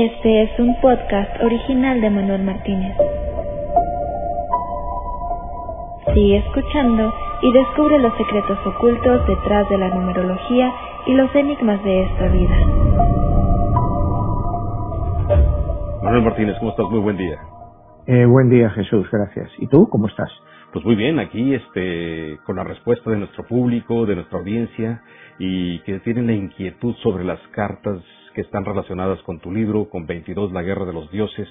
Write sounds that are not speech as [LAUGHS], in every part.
Este es un podcast original de Manuel Martínez. Sigue escuchando y descubre los secretos ocultos detrás de la numerología y los enigmas de esta vida. Manuel Martínez, ¿cómo estás? Muy buen día. Eh, buen día, Jesús, gracias. ¿Y tú, cómo estás? Pues muy bien, aquí este, con la respuesta de nuestro público, de nuestra audiencia, y que tienen la inquietud sobre las cartas que están relacionadas con tu libro, con 22, La Guerra de los Dioses.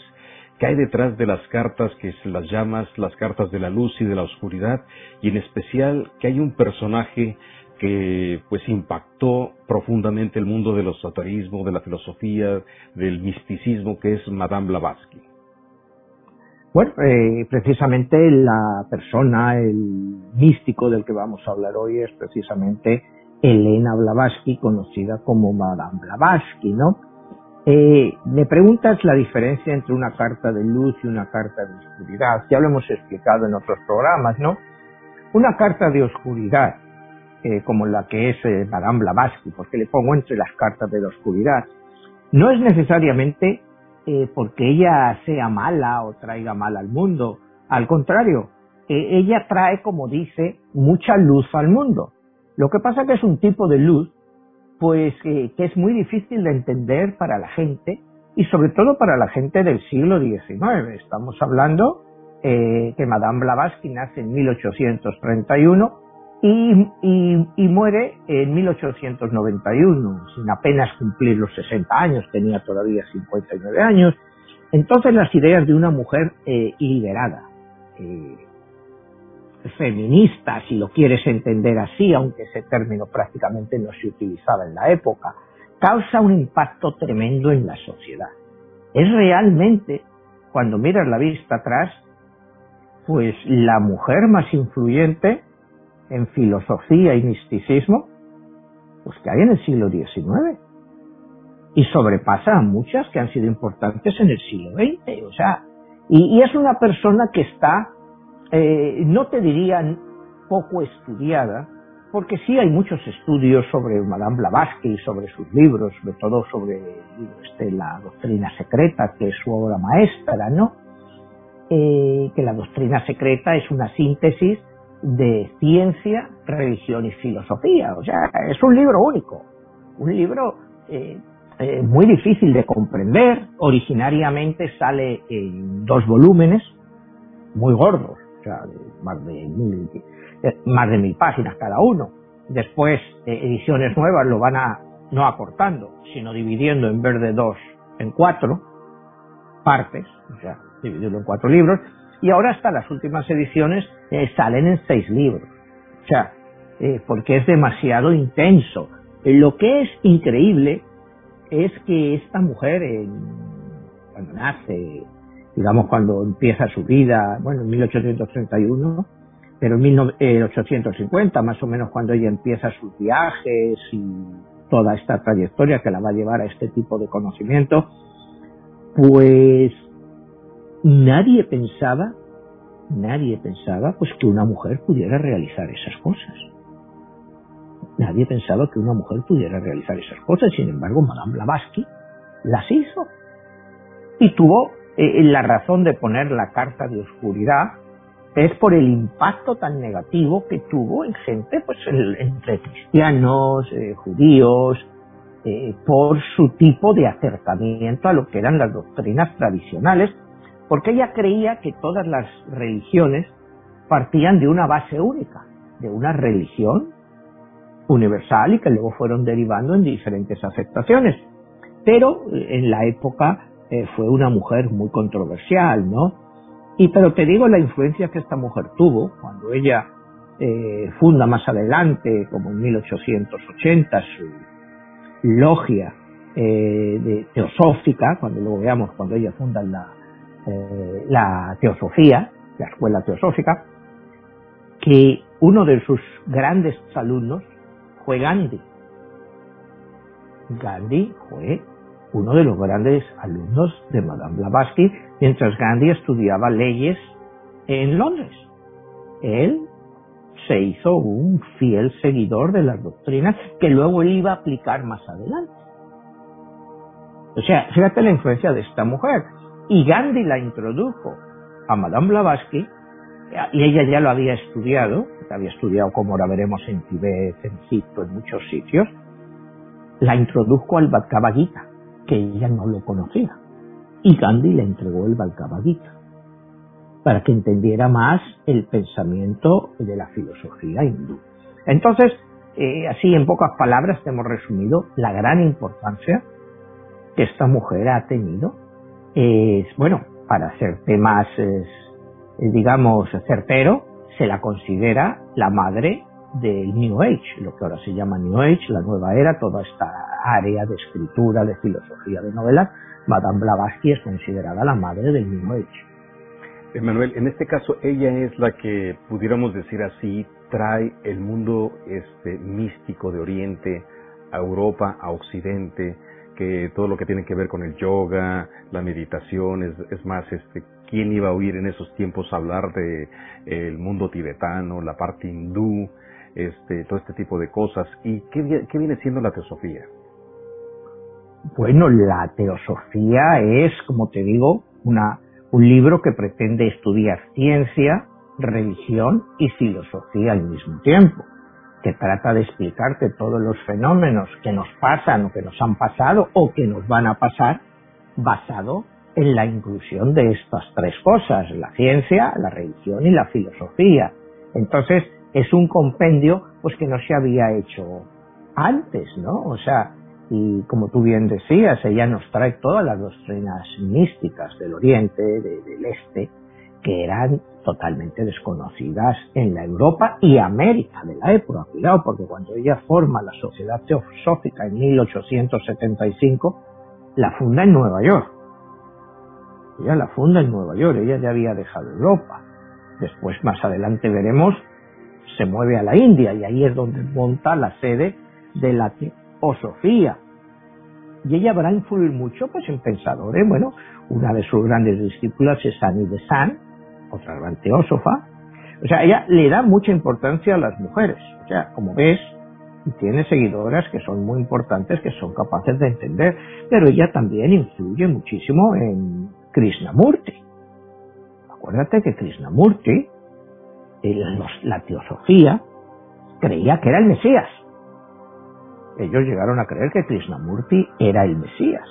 ¿Qué hay detrás de las cartas que se las llamas las cartas de la luz y de la oscuridad? Y en especial, que hay un personaje que pues impactó profundamente el mundo del esoterismo, de la filosofía, del misticismo, que es Madame Blavatsky. Bueno, eh, precisamente la persona, el místico del que vamos a hablar hoy es precisamente Elena Blavatsky, conocida como Madame Blavatsky, ¿no? Eh, me preguntas la diferencia entre una carta de luz y una carta de oscuridad. Ya lo hemos explicado en otros programas, ¿no? Una carta de oscuridad, eh, como la que es eh, Madame Blavatsky, porque le pongo entre las cartas de la oscuridad, no es necesariamente eh, porque ella sea mala o traiga mal al mundo. Al contrario, eh, ella trae, como dice, mucha luz al mundo. Lo que pasa que es un tipo de luz, pues eh, que es muy difícil de entender para la gente y sobre todo para la gente del siglo XIX. Estamos hablando que Madame Blavatsky nace en 1831 y, y, muere en 1891, sin apenas cumplir los 60 años, tenía todavía 59 años. Entonces las ideas de una mujer eh, liberada, eh, feminista, si lo quieres entender así, aunque ese término prácticamente no se utilizaba en la época, causa un impacto tremendo en la sociedad. Es realmente, cuando miras la vista atrás, pues la mujer más influyente en filosofía y misticismo, pues que hay en el siglo XIX. Y sobrepasa a muchas que han sido importantes en el siglo XX. O sea, y, es una persona que está, eh, no te dirían poco estudiada, porque sí hay muchos estudios sobre Madame Blavatsky y sobre sus libros, sobre todo sobre este, la doctrina secreta, que es su obra maestra, ¿no? Eh, que la doctrina secreta es una síntesis de ciencia, religión y filosofía. O sea, es un libro único, un libro eh, eh, muy difícil de comprender. Originariamente sale en dos volúmenes, muy gordos, o sea, más de mil, eh, más de mil páginas cada uno. Después, ediciones nuevas lo van a, no acortando, sino dividiendo en vez de dos, en cuatro partes, o sea, dividirlo en cuatro libros, y ahora hasta las últimas ediciones eh, salen en seis libros. O sea, eh, porque es demasiado intenso. Eh, lo que es increíble es que esta mujer, cuando nace, digamos cuando empieza su vida, bueno, en 1831, pero en 1850, más o menos cuando ella empieza sus viajes y toda esta trayectoria que la va a llevar a este tipo de conocimiento, pues nadie pensaba, nadie pensaba pues que una mujer pudiera realizar esas cosas. Nadie pensaba que una mujer pudiera realizar esas cosas, sin embargo, Madame Blavatsky las hizo. Y tuvo eh, la razón de poner la carta de oscuridad es por el impacto tan negativo que tuvo en gente, pues entre cristianos, eh, judíos, eh, por su tipo de acercamiento a lo que eran las doctrinas tradicionales porque ella creía que todas las religiones partían de una base única, de una religión universal y que luego fueron derivando en diferentes aceptaciones. Pero eh, en la época eh, fue una mujer muy controversial, ¿no? Y pero te digo la influencia que esta mujer tuvo cuando ella eh, funda más adelante, como en 1880, su logia de teosófica, cuando luego veamos cuando ella funda la, eh, la teosofía, la escuela teosófica, que uno de sus grandes alumnos fue Gandhi. Gandhi fue uno de los grandes alumnos de Madame Blavatsky, mientras Gandhi estudiaba leyes en Londres. Él se hizo un fiel seguidor de las doctrinas que luego él iba a aplicar más adelante. O sea, fíjate la influencia de esta mujer. Y Gandhi la introdujo a Madame Blavatsky, y ella ya lo había estudiado, había estudiado como ahora veremos en Tibet, en Egipto, en muchos sitios, la introdujo al Bhagavad Gita, que ella no lo conocía. Y Gandhi le entregó el Bhagavad Gita para que entendiera más el pensamiento de la filosofía hindú. Entonces, eh, así en pocas palabras hemos resumido la gran importancia que esta mujer ha tenido. Es, bueno, para hacerte más, digamos, certero, se la considera la madre del New Age, lo que ahora se llama New Age, la nueva era, toda esta área de escritura, de filosofía, de novelas, Madame Blavatsky es considerada la madre del New Age. Emanuel, en este caso ella es la que, pudiéramos decir así, trae el mundo este, místico de Oriente a Europa, a Occidente, que todo lo que tiene que ver con el yoga, la meditación, es, más, este, quién iba a oír en esos tiempos hablar de el mundo tibetano, la parte hindú, este, todo este tipo de cosas. ¿Y qué, qué viene siendo la teosofía? Bueno, la teosofía es, como te digo, una un libro que pretende estudiar ciencia, religión y filosofía al mismo tiempo, que trata de explicarte todos los fenómenos que nos pasan o que nos han pasado o que nos van a pasar basado en la inclusión de estas tres cosas, la ciencia, la religión y la filosofía. Entonces, es un compendio pues que no se había hecho antes, ¿no? O sea, y como tú bien decías, ella nos trae todas las doctrinas místicas del Oriente, del Este, que eran totalmente desconocidas en la Europa y América de la época. Cuidado, porque cuando ella forma la Sociedad Teosófica en 1875, la funda en Nueva York. Ella la funda en Nueva York, ella ya había dejado Europa. Después, más adelante veremos, se mueve a la India y ahí es donde monta la sede de la o Sofía. Y ella habrá influir mucho pues, en pensadores. Bueno, una de sus grandes discípulas es Annie de San, otra gran teósofa. O sea, ella le da mucha importancia a las mujeres. O sea, como ves, tiene seguidoras que son muy importantes, que son capaces de entender, pero ella también influye muchísimo en Krishnamurti. Acuérdate que Krishnamurti, la teosofía, creía que era el Mesías ellos llegaron a creer que Krishnamurti era el Mesías.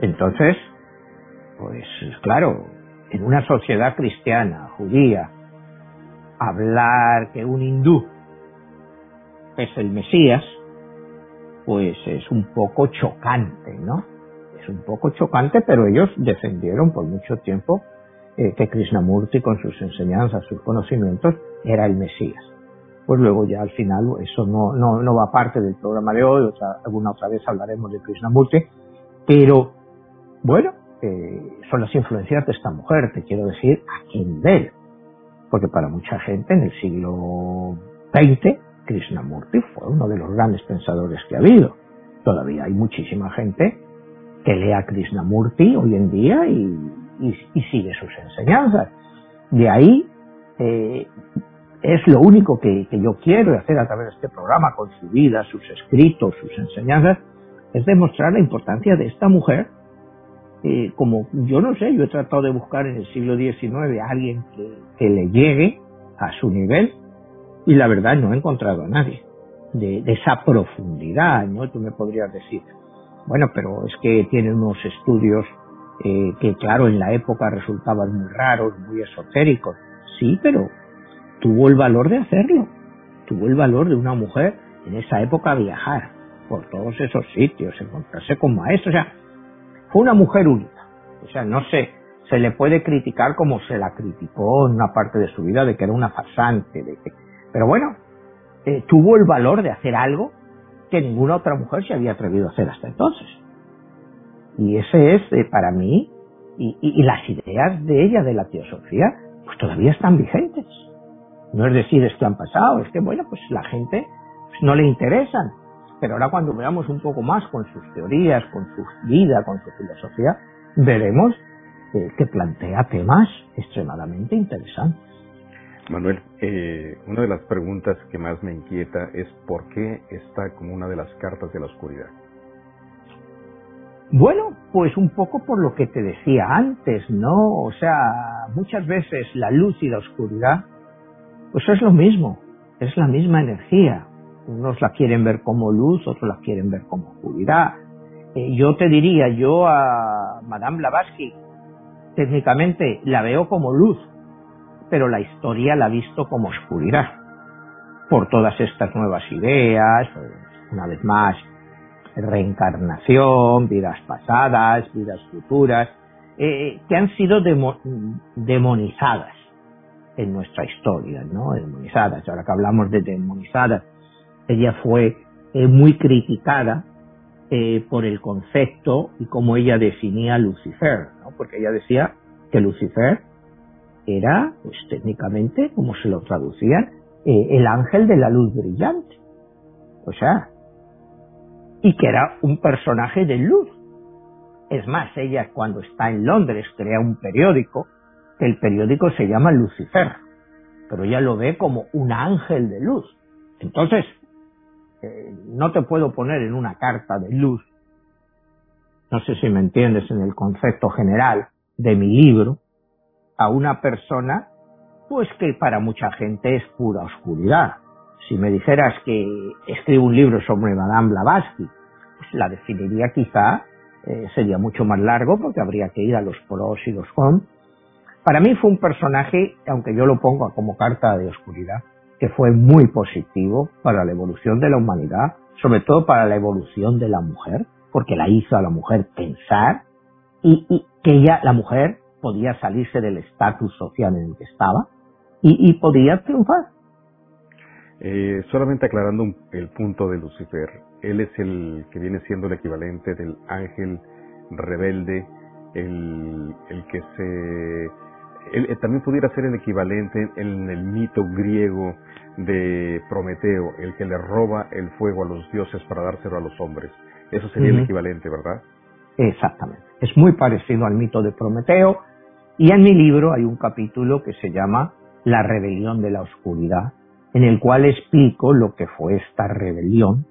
Entonces, pues claro, en una sociedad cristiana, judía, hablar que un hindú es el Mesías, pues es un poco chocante, ¿no? Es un poco chocante, pero ellos defendieron por mucho tiempo eh, que Krishnamurti con sus enseñanzas, sus conocimientos, era el Mesías pues luego ya al final eso no, no, no va parte del programa de hoy, otra, alguna otra vez hablaremos de Krishnamurti, pero bueno, eh, son las influencias de esta mujer, te quiero decir, a qué porque para mucha gente en el siglo XX Krishnamurti fue uno de los grandes pensadores que ha habido. Todavía hay muchísima gente que lea Krishnamurti hoy en día y, sigue sus enseñanzas. De ahí eh, es lo único que, yo quiero hacer a través de este programa, con su vida, sus escritos, sus enseñanzas, es demostrar la importancia de esta mujer. Eh, como yo no sé, yo he tratado de buscar en el siglo XIX a alguien que, le llegue a su nivel y la verdad no he encontrado a nadie de, esa profundidad, ¿no? Tú me podrías decir, bueno, pero es que tiene unos estudios eh, que claro en la época resultaban muy raros, muy esotéricos. Sí, pero tuvo el valor de hacerlo, tuvo el valor de una mujer en esa época viajar por todos esos sitios, encontrarse con maestros, una mujer única, o sea, no sé, se le puede criticar como se la criticó en una parte de su vida de que era una farsante, de que, pero bueno, eh, tuvo el valor de hacer algo que ninguna otra mujer se había atrevido a hacer hasta entonces. Y ese es, eh, para mí, y, y, las ideas de ella, de la teosofía, pues todavía están vigentes. No es decir, es que han pasado, es que, bueno, pues la gente pues, no le interesan. Pero ahora cuando veamos un poco más con sus teorías, con su vida, con su filosofía, veremos que plantea temas extremadamente interesantes. Manuel, eh, una de las preguntas que más me inquieta es por qué está como una de las cartas de la oscuridad. Bueno, pues un poco por lo que te decía antes, ¿no? O sea, muchas veces la luz y la oscuridad, pues es lo mismo, es la misma energía. Unos la quieren ver como luz, otros la quieren ver como oscuridad. Eh, yo te diría, yo a Madame Blavatsky, técnicamente la veo como luz, pero la historia la ha visto como oscuridad. Por todas estas nuevas ideas, una vez más, reencarnación, vidas pasadas, vidas futuras, eh, que han sido demonizadas en nuestra historia, ¿no? Demonizadas. Ahora que hablamos de demonizadas, ella fue eh, muy criticada eh, por el concepto y cómo ella definía Lucifer, ¿no? Porque ella decía que Lucifer era, pues técnicamente, como se lo traducían, el ángel de la luz brillante. O sea, y que era un personaje de luz. Es más, ella cuando está en Londres crea un periódico, que el periódico se llama Lucifer, pero ella lo ve como un ángel de luz. Entonces, no te puedo poner en una carta de luz, no sé si me entiendes en el concepto general de mi libro, a una persona, pues que para mucha gente es pura oscuridad. Si me dijeras que escribo un libro sobre Madame Blavatsky, pues la definiría quizá, eh, sería mucho más largo porque habría que ir a los pros y los cons. Para mí fue un personaje, aunque yo lo pongo como carta de oscuridad, que fue muy positivo para la evolución de la humanidad, sobre todo para la evolución de la mujer, porque la hizo a la mujer pensar y, que ella, la mujer, podía salirse del estatus social en el que estaba y podía triunfar. Eh, solamente aclarando el punto de Lucifer, él es el que viene siendo el equivalente del ángel rebelde, el, que se... Eh, también pudiera ser el equivalente en el mito griego de Prometeo, el que le roba el fuego a los dioses para dárselo a los hombres. Eso sería el equivalente, ¿verdad? Exactamente. Es muy parecido al mito de Prometeo y en mi libro hay un capítulo que se llama La rebelión de la oscuridad, en el cual explico lo que fue esta rebelión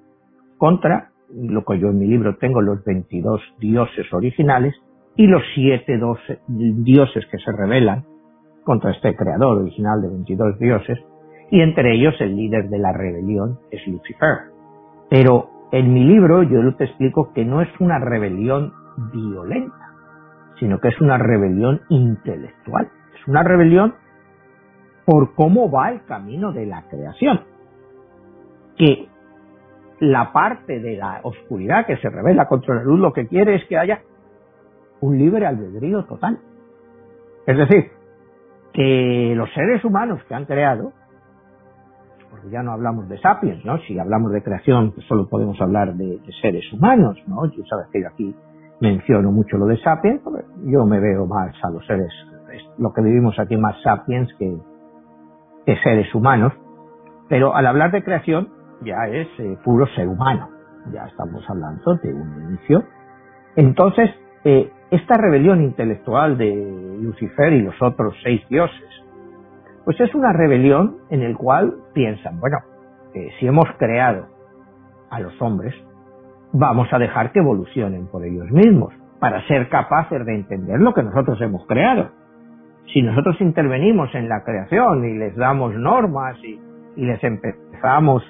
contra lo que yo en mi libro tengo los 22 dioses originales y los 7 dioses que se rebelan contra este creador original de 22 dioses y entre ellos el líder de la rebelión es Lucifer. Pero en mi libro yo te explico que no es una rebelión violenta, sino que es una rebelión intelectual. Es una rebelión por cómo va el camino de la creación. Que la parte de la oscuridad que se revela contra la luz lo que quiere es que haya un libre albedrío total. Es decir, que los seres humanos que han creado, porque ya no hablamos de sapiens, ¿no? Si hablamos de creación, pues solo podemos hablar de, seres humanos, ¿no? Yo sabes que yo aquí menciono mucho lo de sapiens, yo me veo más a los seres, lo que vivimos aquí más sapiens que, de seres humanos, pero al hablar de creación ya es eh, puro ser humano, ya estamos hablando de un inicio. Entonces, eh, esta rebelión intelectual de Lucifer y los otros seis dioses, pues es una rebelión en el cual piensan, bueno, si hemos creado a los hombres, vamos a dejar que evolucionen por ellos mismos, para ser capaces de entender lo que nosotros hemos creado si nosotros intervenimos en la creación y les damos normas y, les empezamos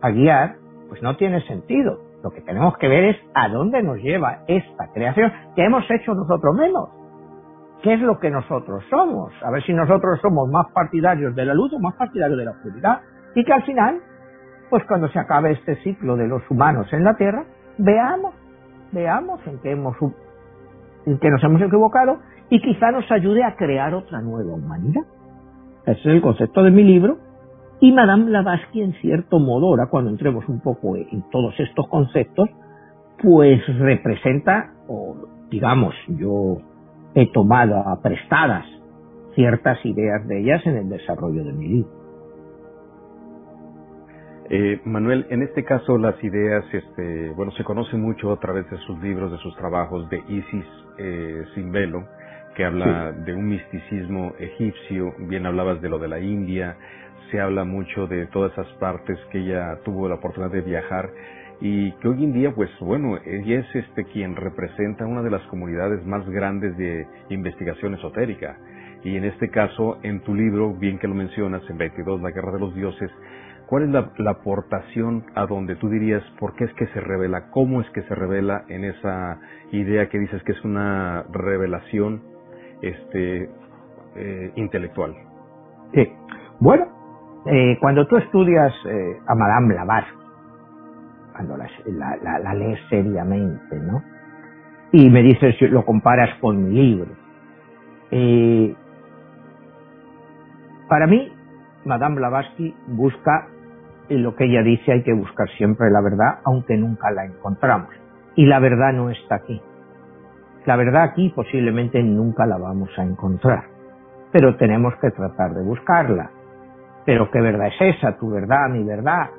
a guiar, pues no tiene sentido. Lo que tenemos que ver es a dónde nos lleva esta creación que hemos hecho nosotros mismos. ¿Qué es lo que nosotros somos? A ver si nosotros somos más partidarios de la luz o más partidarios de la oscuridad. Y que al final, pues cuando se acabe este ciclo de los humanos en la Tierra, veamos, veamos en qué, hemos, en qué nos hemos equivocado y quizá nos ayude a crear otra nueva humanidad. Ese es el concepto de mi libro. Y Madame Blavatsky, en cierto modo, ahora cuando entremos un poco en todos estos conceptos, pues representa, o digamos, yo he tomado a prestadas ciertas ideas de ellas en el desarrollo de mi libro. Eh, Manuel, en este caso las ideas, este, bueno, se conocen mucho a través de sus libros, de sus trabajos de Isis eh, sin velo, que habla de un misticismo egipcio, bien hablabas de lo de la India, se habla mucho de todas esas partes que ella tuvo la oportunidad de viajar y que hoy en día, pues bueno, ella es este quien representa una de las comunidades más grandes de investigación esotérica. Y en este caso, en tu libro, bien que lo mencionas, en 22, La Guerra de los Dioses, ¿cuál es la, aportación a donde tú dirías por qué es que se revela, cómo es que se revela en esa idea que dices que es una revelación este, eh, intelectual? Sí. Bueno, eh, cuando tú estudias eh, a Madame Blavatsky, cuando la, lees seriamente, ¿no? Y me dices, lo comparas con mi libro. Eh, para mí, Madame Blavatsky busca lo que ella dice, hay que buscar siempre la verdad, aunque nunca la encontramos. Y la verdad no está aquí. La verdad aquí posiblemente nunca la vamos a encontrar, pero tenemos que tratar de buscarla. Pero ¿qué verdad es esa? Tu verdad, mi verdad.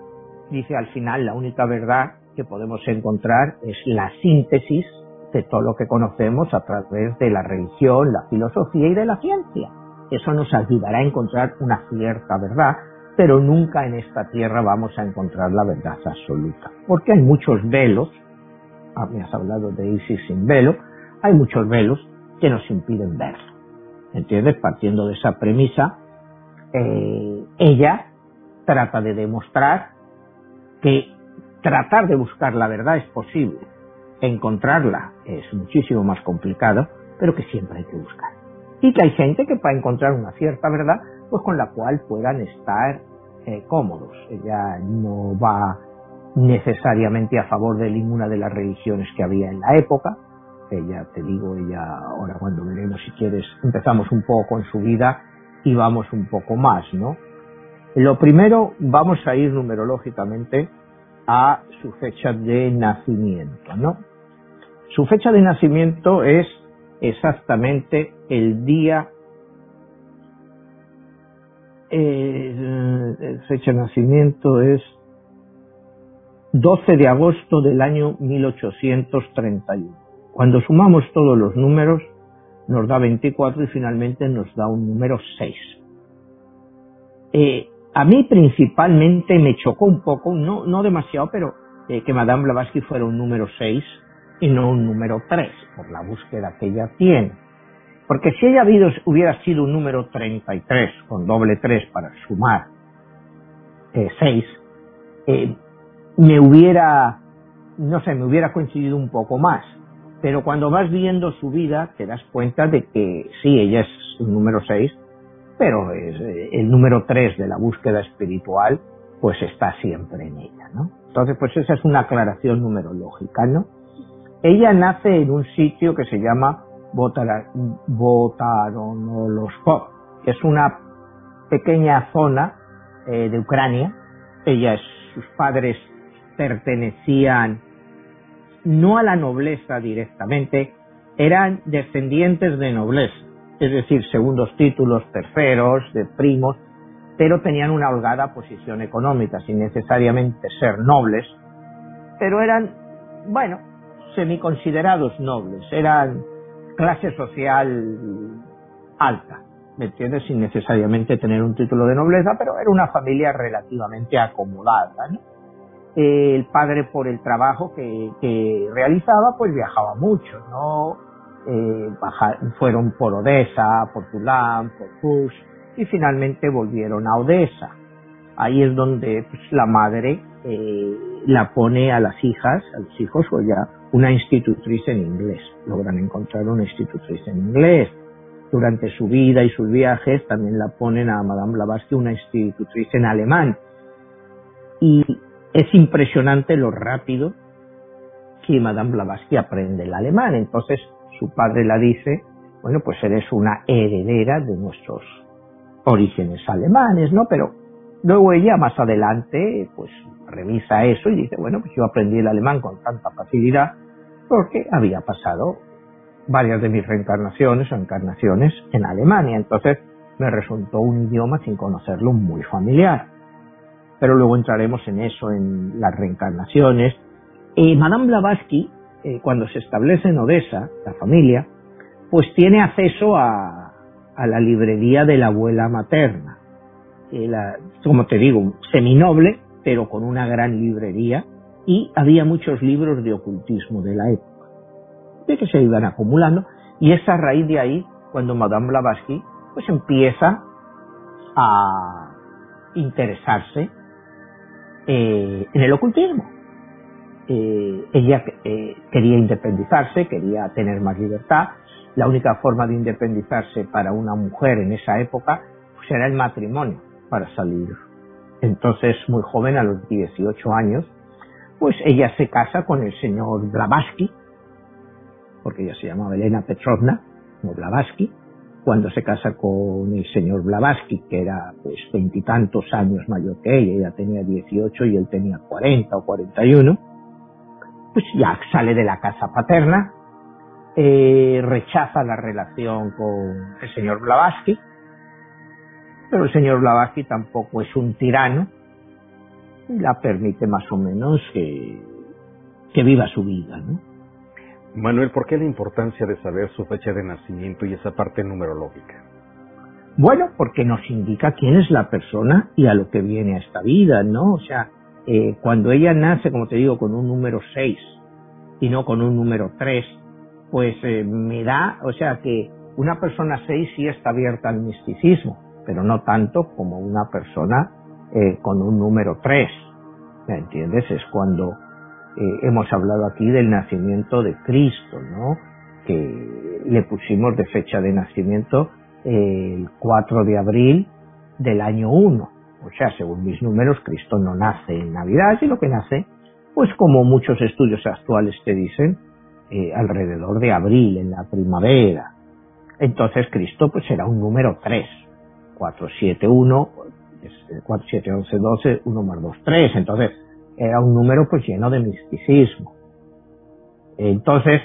Dice al final, la única verdad que podemos encontrar es la síntesis de todo lo que conocemos a través de la religión, la filosofía y de la ciencia. Eso nos ayudará a encontrar una cierta verdad, pero nunca en esta tierra vamos a encontrar la verdad absoluta, porque hay muchos velos, ah, me has hablado de Isis sin velo, hay muchos velos que nos impiden verlo. ¿Entiendes? Partiendo de esa premisa, eh, ella trata de demostrar que tratar de buscar la verdad es posible, encontrarla es muchísimo más complicado, pero que siempre hay que buscar. Y que hay gente que para encontrar una cierta verdad, pues con la cual puedan estar eh, cómodos. Ella no va necesariamente a favor de ninguna de las religiones que había en la época, ella, te digo, ella, ahora cuando veremos si quieres, empezamos un poco en su vida y vamos un poco más, ¿no? Lo primero, vamos a ir numerológicamente a su fecha de nacimiento, ¿no? Su fecha de nacimiento es exactamente el día, eh, fecha de nacimiento es 12 de agosto del año 1831. Cuando sumamos todos los números, nos da 24 y finalmente nos da un número 6. Eh, a mí principalmente me chocó un poco, no, no demasiado, pero eh, que Madame Blavatsky fuera un número 6 y no un número 3, por la búsqueda que ella tiene. Porque si ella habido, hubiera sido un número 33, con doble 3 para sumar eh, 6, eh, me hubiera, no sé, me hubiera coincidido un poco más pero cuando vas viendo su vida te das cuenta de que sí, ella es un número 6, pero es, eh, el número 3 de la búsqueda espiritual pues está siempre en ella, ¿no? Entonces, pues esa es una aclaración numerológica, ¿no? Ella nace en un sitio que se llama Botaronoloskop, que es una pequeña zona eh, de Ucrania. Ella, sus padres pertenecían no a la nobleza directamente, eran descendientes de nobleza, es decir, segundos títulos, terceros, de primos, pero tenían una holgada posición económica, sin necesariamente ser nobles, pero eran, bueno, semiconsiderados nobles, eran clase social alta, ¿me entiendes? Sin necesariamente tener un título de nobleza, pero era una familia relativamente acomodada, ¿no? El padre por el trabajo que, realizaba, pues viajaba mucho, ¿no? Eh, fueron por Odessa, por Tulán, por Kush, y finalmente volvieron a Odessa. Ahí es donde pues, la madre eh, la pone a las hijas, a los hijos, o ya una institutriz en inglés. Logran encontrar una institutriz en inglés. Durante su vida y sus viajes también la ponen a Madame Blavatsky una institutriz en alemán. Y es impresionante lo rápido que Madame Blavatsky aprende el alemán. Entonces su padre la dice, bueno, pues eres una heredera de nuestros orígenes alemanes, ¿no? Pero luego ella más adelante, pues revisa eso y dice, bueno, pues yo aprendí el alemán con tanta facilidad porque había pasado varias de mis reencarnaciones o encarnaciones en Alemania. Entonces me resultó un idioma sin conocerlo muy familiar pero luego entraremos en eso, en las reencarnaciones. Eh, Madame Blavatsky, eh, cuando se establece en Odessa, la familia, pues tiene acceso a, a la librería de la abuela materna. como te digo, seminoble, pero con una gran librería y había muchos libros de ocultismo de la época, de que se iban acumulando y es a raíz de ahí cuando Madame Blavatsky pues empieza a interesarse eh, en el ocultismo. Eh, ella eh, quería independizarse, quería tener más libertad. La única forma de independizarse para una mujer en esa época pues era el matrimonio para salir. Entonces, muy joven, a los 18 años, pues ella se casa con el señor Blavatsky, porque ella se llamaba Elena Petrovna, no Blavatsky, cuando se casa con el señor Blavatsky, que era pues veintitantos años mayor que ella, ella tenía 18 y él tenía 40 o 41, pues ya sale de la casa paterna, eh, rechaza la relación con el señor Blavatsky, pero el señor Blavatsky tampoco es un tirano, y la permite más o menos que, que viva su vida, ¿no? Manuel, ¿por qué la importancia de saber su fecha de nacimiento y esa parte numerológica? Bueno, porque nos indica quién es la persona y a lo que viene a esta vida, ¿no? O sea, eh, cuando ella nace, como te digo, con un número 6 y no con un número 3, pues eh, me da, o sea, que una persona 6 sí está abierta al misticismo, pero no tanto como una persona eh, con un número 3. ¿Me entiendes? Es cuando eh, hemos hablado aquí del nacimiento de Cristo, ¿no? Que le pusimos de fecha de nacimiento el 4 de abril del año 1. O sea, según mis números, Cristo no nace en Navidad, sino que nace, pues como muchos estudios actuales te dicen, eh, alrededor de abril, en la primavera. Entonces Cristo pues era un número 3. 4, 7, 1, 4, 7, 11, 12, 1 más 2, 3. Entonces, era un número pues lleno de misticismo. Entonces,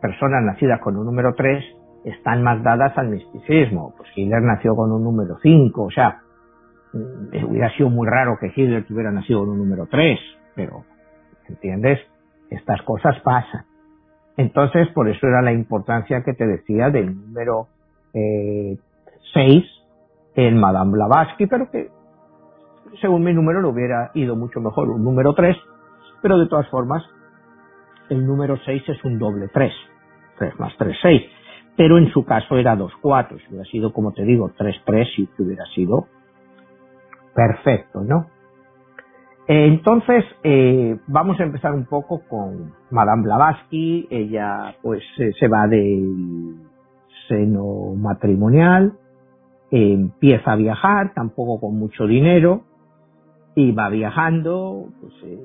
personas nacidas con un número 3 están más dadas al misticismo. Pues Hitler nació con un número 5, o sea, mm, hubiera sido muy raro que Hitler tuviera nacido con un número 3, pero, ¿entiendes? Estas cosas pasan. Entonces, por eso era la importancia que te decía del número eh, 6 en Madame Blavatsky, pero que según mi número, le hubiera ido mucho mejor un número 3, pero de todas formas, el número 6 es un doble 3. 3 más 3, 6. Pero en su caso era 2, 4. Si hubiera sido, como te digo, 3, 3, si hubiera sido perfecto, ¿no? Entonces, eh, vamos a empezar un poco con Madame Blavatsky. Ella, pues, se va del seno matrimonial, empieza a viajar, tampoco con mucho dinero, y va viajando, pues, eh,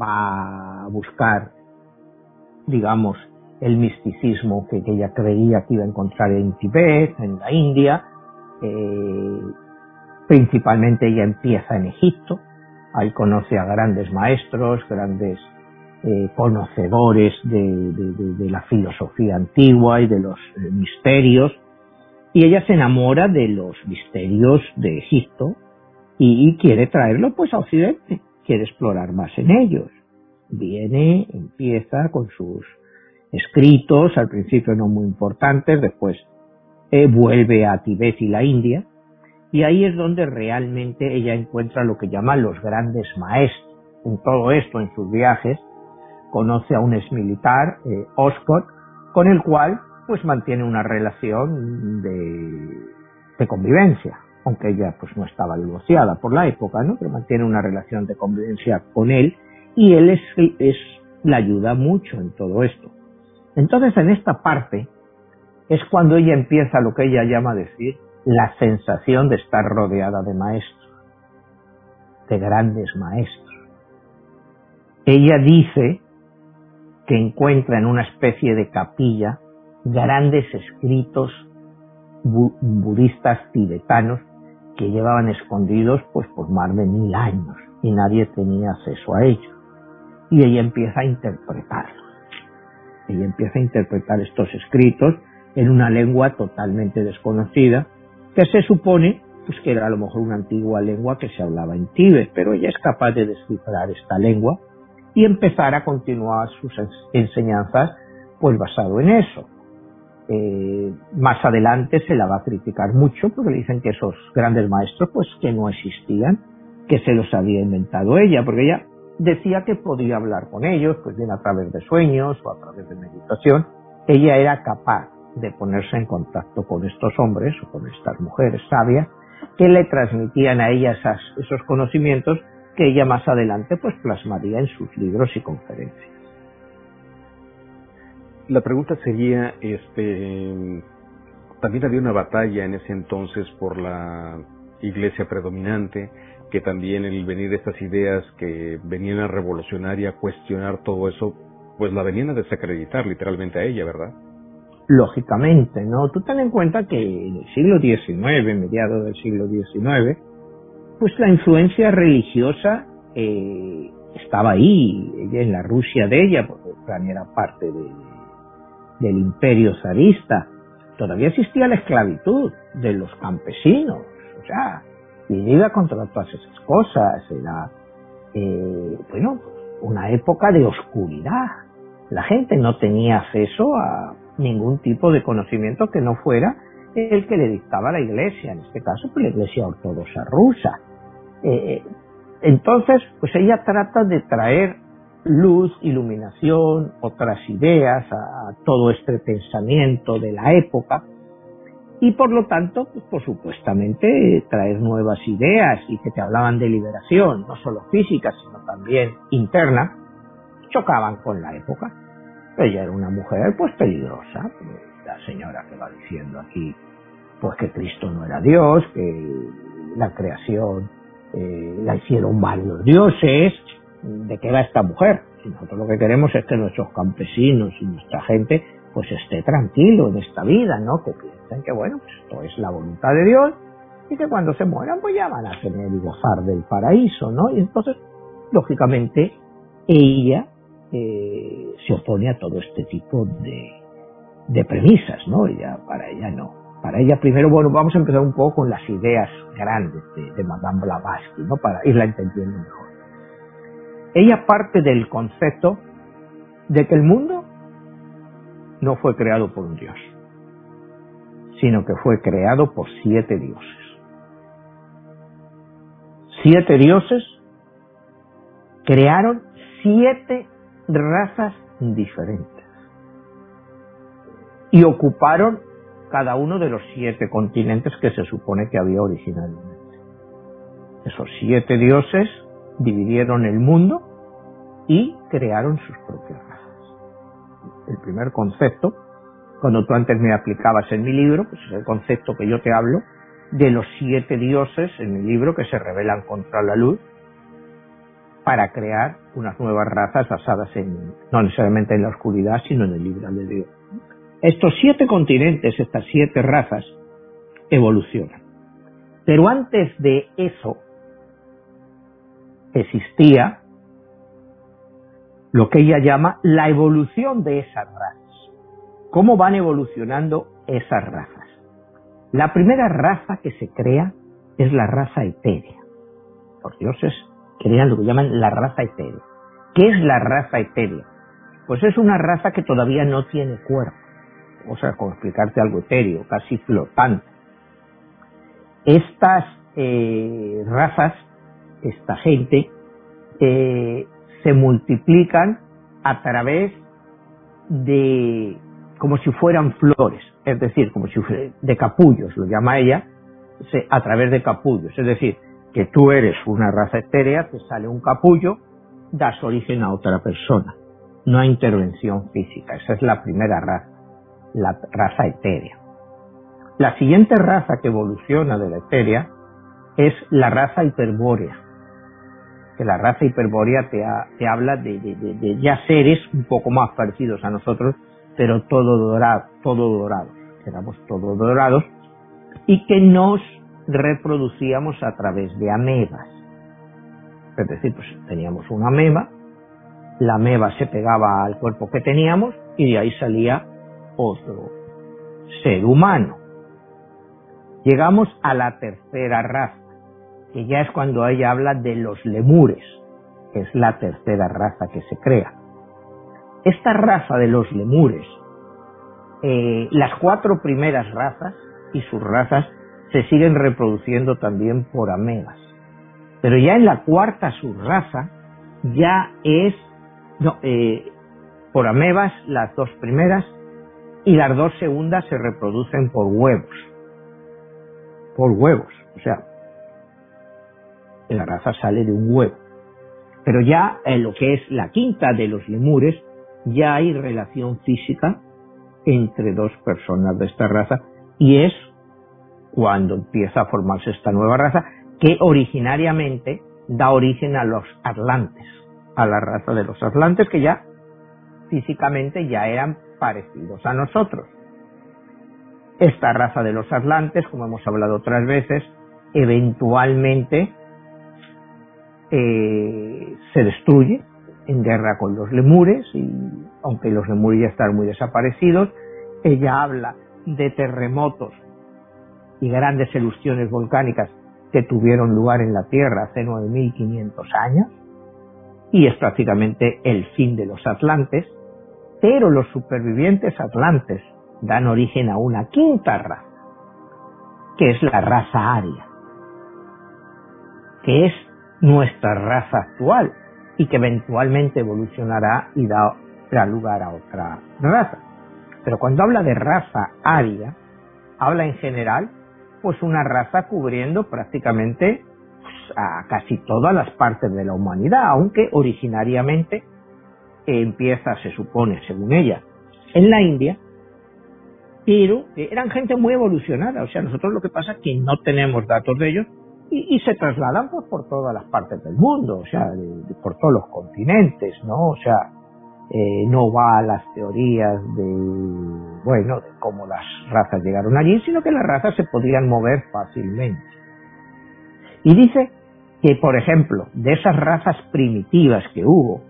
va a buscar, digamos, el misticismo que, ella creía que iba a encontrar en Tibet, en la India. Eh, principalmente ella empieza en Egipto, ahí conoce a grandes maestros, grandes eh, conocedores de, la filosofía antigua y de los misterios, y ella se enamora de los misterios de Egipto, y quiere traerlo pues a Occidente, quiere explorar más en ellos. Viene, empieza con sus escritos, al principio no muy importantes, después eh, vuelve a Tibet y la India, y ahí es donde realmente ella encuentra lo que llama los grandes maestros. En todo esto, en sus viajes, conoce a un exmilitar, eh, Oscott, con el cual pues mantiene una relación de convivencia aunque ella pues no estaba divorciada por la época, ¿no? Pero mantiene una relación de convivencia con él y él es, la ayuda mucho en todo esto. Entonces en esta parte es cuando ella empieza lo que ella llama decir la sensación de estar rodeada de maestros, de grandes maestros. Ella dice que encuentra en una especie de capilla grandes escritos budistas tibetanos que llevaban escondidos pues por más de mil años y nadie tenía acceso a ellos. Y ella empieza a interpretarlos. Ella empieza a interpretar estos escritos en una lengua totalmente desconocida, que se supone pues que era a lo mejor una antigua lengua que se hablaba en Tíbet, pero ella es capaz de descifrar esta lengua y empezar a continuar sus enseñanzas pues basado en eso. Eh, más adelante se la va a criticar mucho porque le dicen que esos grandes maestros pues que no existían, que se los había inventado ella, porque ella decía que podía hablar con ellos, pues bien a través de sueños o a través de meditación, ella era capaz de ponerse en contacto con estos hombres o con estas mujeres sabias que le transmitían a ella esos conocimientos que ella más adelante pues plasmaría en sus libros y conferencias. La pregunta sería, este, también había una batalla en ese entonces por la iglesia predominante, que también el venir de estas ideas que venían a revolucionar y a cuestionar todo eso, pues la venían a desacreditar literalmente a ella, ¿verdad? Lógicamente, ¿no? Tú ten en cuenta que en el siglo XIX, mediados del siglo XIX, pues la influencia religiosa eh, estaba ahí, ella en la Rusia de ella, porque era parte de, del imperio zarista, todavía existía la esclavitud de los campesinos, o sea, iba contra todas esas cosas, era, eh, bueno, una época de oscuridad. La gente no tenía acceso a ningún tipo de conocimiento que no fuera el que le dictaba la iglesia, en este caso pues, la iglesia ortodoxa rusa. Eh, entonces, pues ella trata de traer luz, iluminación, otras ideas a, todo este pensamiento de la época y por lo tanto, pues, por supuestamente traer nuevas ideas y que te hablaban de liberación, no solo física, sino también interna, chocaban con la época. Ella era una mujer pues peligrosa, la señora que va diciendo aquí pues que Cristo no era Dios, que la creación eh, la hicieron varios dioses, de qué va esta mujer. Si nosotros lo que queremos es que nuestros campesinos y nuestra gente pues esté tranquilo en esta vida, ¿no? Que piensen que bueno, pues esto es la voluntad de Dios y que cuando se mueran pues ya van a tener y gozar del paraíso, ¿no? Y entonces, lógicamente, ella eh, se opone a todo este tipo de, de premisas, ¿no? Ella, para ella no. Para ella primero, bueno, vamos a empezar un poco con las ideas grandes de, de Madame Blavatsky, ¿no? Para irla entendiendo mejor. Ella parte del concepto de que el mundo no fue creado por un dios, sino que fue creado por siete dioses. Siete dioses crearon siete razas diferentes y ocuparon cada uno de los siete continentes que se supone que había originalmente. Esos siete dioses dividieron el mundo y crearon sus propias razas. El primer concepto, cuando tú antes me aplicabas en mi libro, pues es el concepto que yo te hablo de los siete dioses en mi libro que se rebelan contra la luz para crear unas nuevas razas basadas en, no necesariamente en la oscuridad, sino en el libre albedrío. Estos siete continentes, estas siete razas, evolucionan. Pero antes de eso, existía lo que ella llama la evolución de esas razas. ¿Cómo van evolucionando esas razas? La primera raza que se crea es la raza etérea. Los dioses crean lo que llaman la raza etérea. ¿Qué es la raza etérea? Pues es una raza que todavía no tiene cuerpo. O sea, como explicarte algo etéreo, casi flotante. Estas eh, razas esta gente se multiplican a través de como si fueran flores, es decir, como si de capullos, lo llama ella, a través de capullos, es decir, que tú eres una raza etérea, te sale un capullo, das origen a otra persona. No hay intervención física, esa es la primera raza, la raza etérea. La siguiente raza que evoluciona de la etérea es la raza hiperbórea que la raza hiperbórea te, habla de, ya seres un poco más parecidos a nosotros, pero todo dorado, todo dorado, éramos todos dorados, y que nos reproducíamos a través de amebas. Es decir, pues teníamos una ameba, la ameba se pegaba al cuerpo que teníamos y de ahí salía otro ser humano. Llegamos a la tercera raza, que ya es cuando ella habla de los lemures, que es la tercera raza que se crea. Esta raza de los lemures eh, las cuatro primeras razas y sus razas se siguen reproduciendo también por amebas. Pero ya en la cuarta subraza ya es no, eh, por amebas las dos primeras y las dos segundas se reproducen por huevos. Por huevos. O sea, la raza sale de un huevo. Pero ya en lo que es la quinta de los lemures, ya hay relación física entre dos personas de esta raza y es cuando empieza a formarse esta nueva raza que originariamente da origen a los atlantes, a la raza de los atlantes que ya físicamente ya eran parecidos a nosotros. Esta raza de los atlantes, como hemos hablado otras veces, eventualmente eh, se destruye en guerra con los lemures y aunque los lemures ya están muy desaparecidos, ella habla de terremotos y grandes erupciones volcánicas que tuvieron lugar en la Tierra hace 9.500 años y es prácticamente el fin de los atlantes, pero los supervivientes atlantes dan origen a una quinta raza, que es la raza aria, que es nuestra raza actual y que eventualmente evolucionará y dará lugar a otra raza. Pero cuando habla de raza aria, habla en general pues una raza cubriendo prácticamente pues, a casi todas las partes de la humanidad, aunque originariamente empieza, se supone, según ella, en la India, pero eran gente muy evolucionada, o sea, nosotros lo que pasa es que no tenemos datos de ellos y, se trasladan pues, por todas las partes del mundo, o sea, por todos los continentes, ¿no? O sea, eh, no va a las teorías de, bueno, de cómo las razas llegaron allí, sino que las razas se podían mover fácilmente. Y dice que, por ejemplo, de esas razas primitivas que hubo,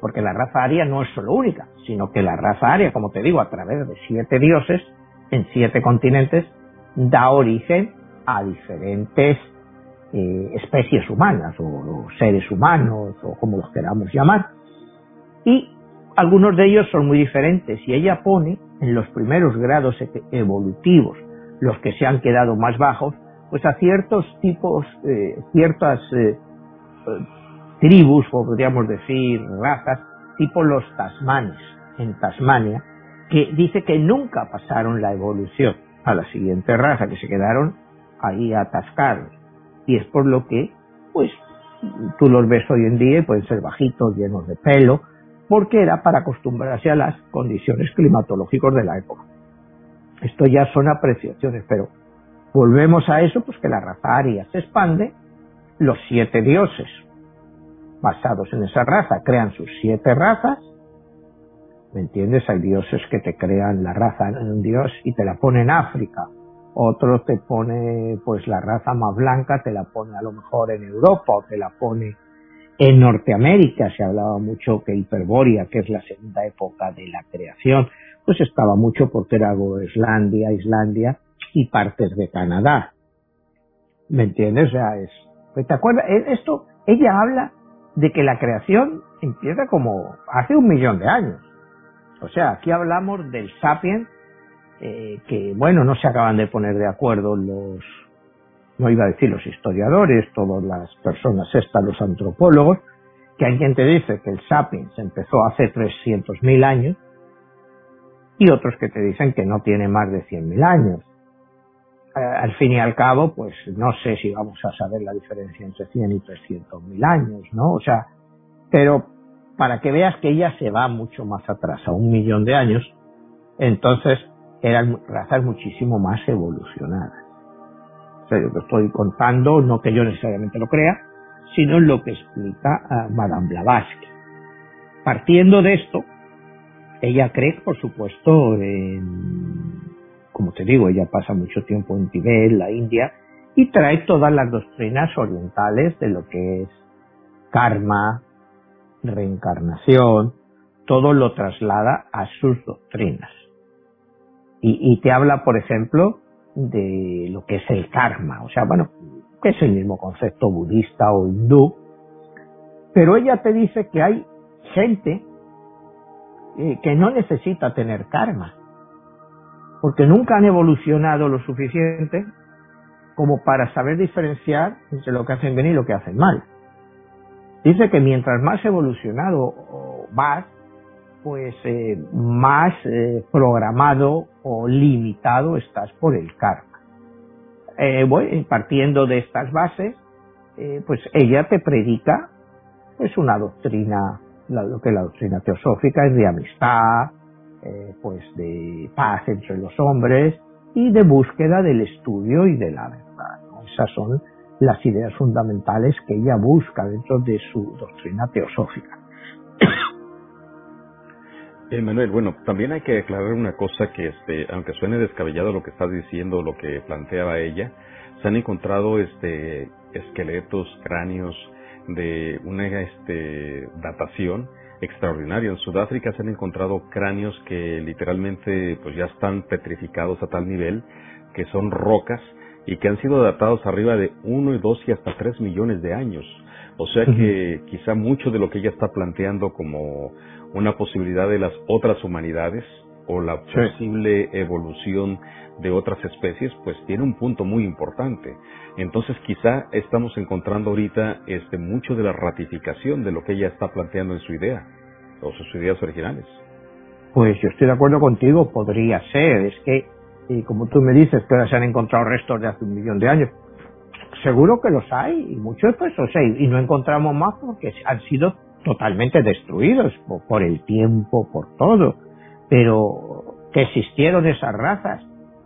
porque la raza aria no es solo única, sino que la raza aria, como te digo, a través de siete dioses en siete continentes, da origen a diferentes eh, especies humanas o, seres humanos o como los queramos llamar. Y algunos de ellos son muy diferentes y ella pone en los primeros grados evolutivos, los que se han quedado más bajos, pues a ciertos tipos, eh, ciertas eh, tribus, o podríamos decir razas, tipo los tasmanes en Tasmania, que dice que nunca pasaron la evolución a la siguiente raza, que se quedaron ahí atascados. Y es por lo que, pues, tú los ves hoy en día y pueden ser bajitos, llenos de pelo, porque era para acostumbrarse a las condiciones climatológicas de la época. Esto ya son apreciaciones, pero volvemos a eso, pues que la raza aria se expande, los siete dioses basados en esa raza crean sus siete razas, ¿me entiendes? Hay dioses que te crean la raza en un dios y te la pone en África, otros te pone pues la raza más blanca, te la pone a lo mejor en Europa o te la pone en Norteamérica se hablaba mucho que Hiperbórea, que es la segunda época de la creación, pues estaba mucho porque era Groenlandia, Islandia y partes de Canadá. ¿Me entiendes? O sea, es, pues, ¿te acuerdas? E, esto, ella habla de que la creación empieza como hace un millón de años. O sea, aquí hablamos del sapiens, eh, que bueno, no se acaban de poner de acuerdo los, no iba a decir los historiadores, todas las personas estas, los antropólogos, que hay quien te dice que el sapiens empezó hace 300.000 años y otros que te dicen que no tiene más de 100.000 años. Eh, al fin y al cabo, pues no sé si vamos a saber la diferencia entre 100 y 300.000 años, ¿no? O sea, pero para que veas que ella se va mucho más atrás, a un millón de años, entonces eran razas muchísimo más evolucionadas yo lo estoy contando, no que yo necesariamente lo crea, sino lo que explica a Madame Blavatsky. Partiendo de esto, ella cree, por supuesto, en, como te digo, ella pasa mucho tiempo en Tibet, la India, y trae todas las doctrinas orientales de lo que es karma, reencarnación, todo lo traslada a sus doctrinas. Y, te habla, por ejemplo, de lo que es el karma, o sea, bueno, que es el mismo concepto budista o hindú, pero ella te dice que hay gente eh, que no necesita tener karma, porque nunca han evolucionado lo suficiente como para saber diferenciar entre lo que hacen bien y lo que hacen mal. Dice que mientras más evolucionado vas, pues eh, más eh, programado o limitado estás por el karma. Eh, partiendo de estas bases, eh, pues ella te predica pues una doctrina, lo que la doctrina teosófica es de amistad, pues de paz entre los hombres y de búsqueda del estudio y de la verdad. Esas son las ideas fundamentales que ella busca dentro de su doctrina teosófica. [COUGHS] Manuel, bueno, también hay que aclarar una cosa que, este, aunque suene descabellado lo que estás diciendo, lo que planteaba ella, se han encontrado este, esqueletos, cráneos de una este, datación extraordinaria. En Sudáfrica se han encontrado cráneos que literalmente pues ya están petrificados a tal nivel que son rocas y que han sido datados arriba de uno, dos y hasta tres millones de años. O sea que quizá mucho de lo que ella está planteando como una posibilidad de las otras humanidades o la posible evolución de otras especies, pues tiene un punto muy importante. Entonces quizá estamos encontrando ahorita este mucho de la ratificación de lo que ella está planteando en su idea o sus ideas originales. Pues yo estoy de acuerdo contigo, podría ser, es que y como tú me dices que ahora se han encontrado restos de hace un millón de años, seguro que los hay y muchos pues los hay y no encontramos más porque han sido totalmente destruidos por, el tiempo, por todo. Pero que existieron esas razas,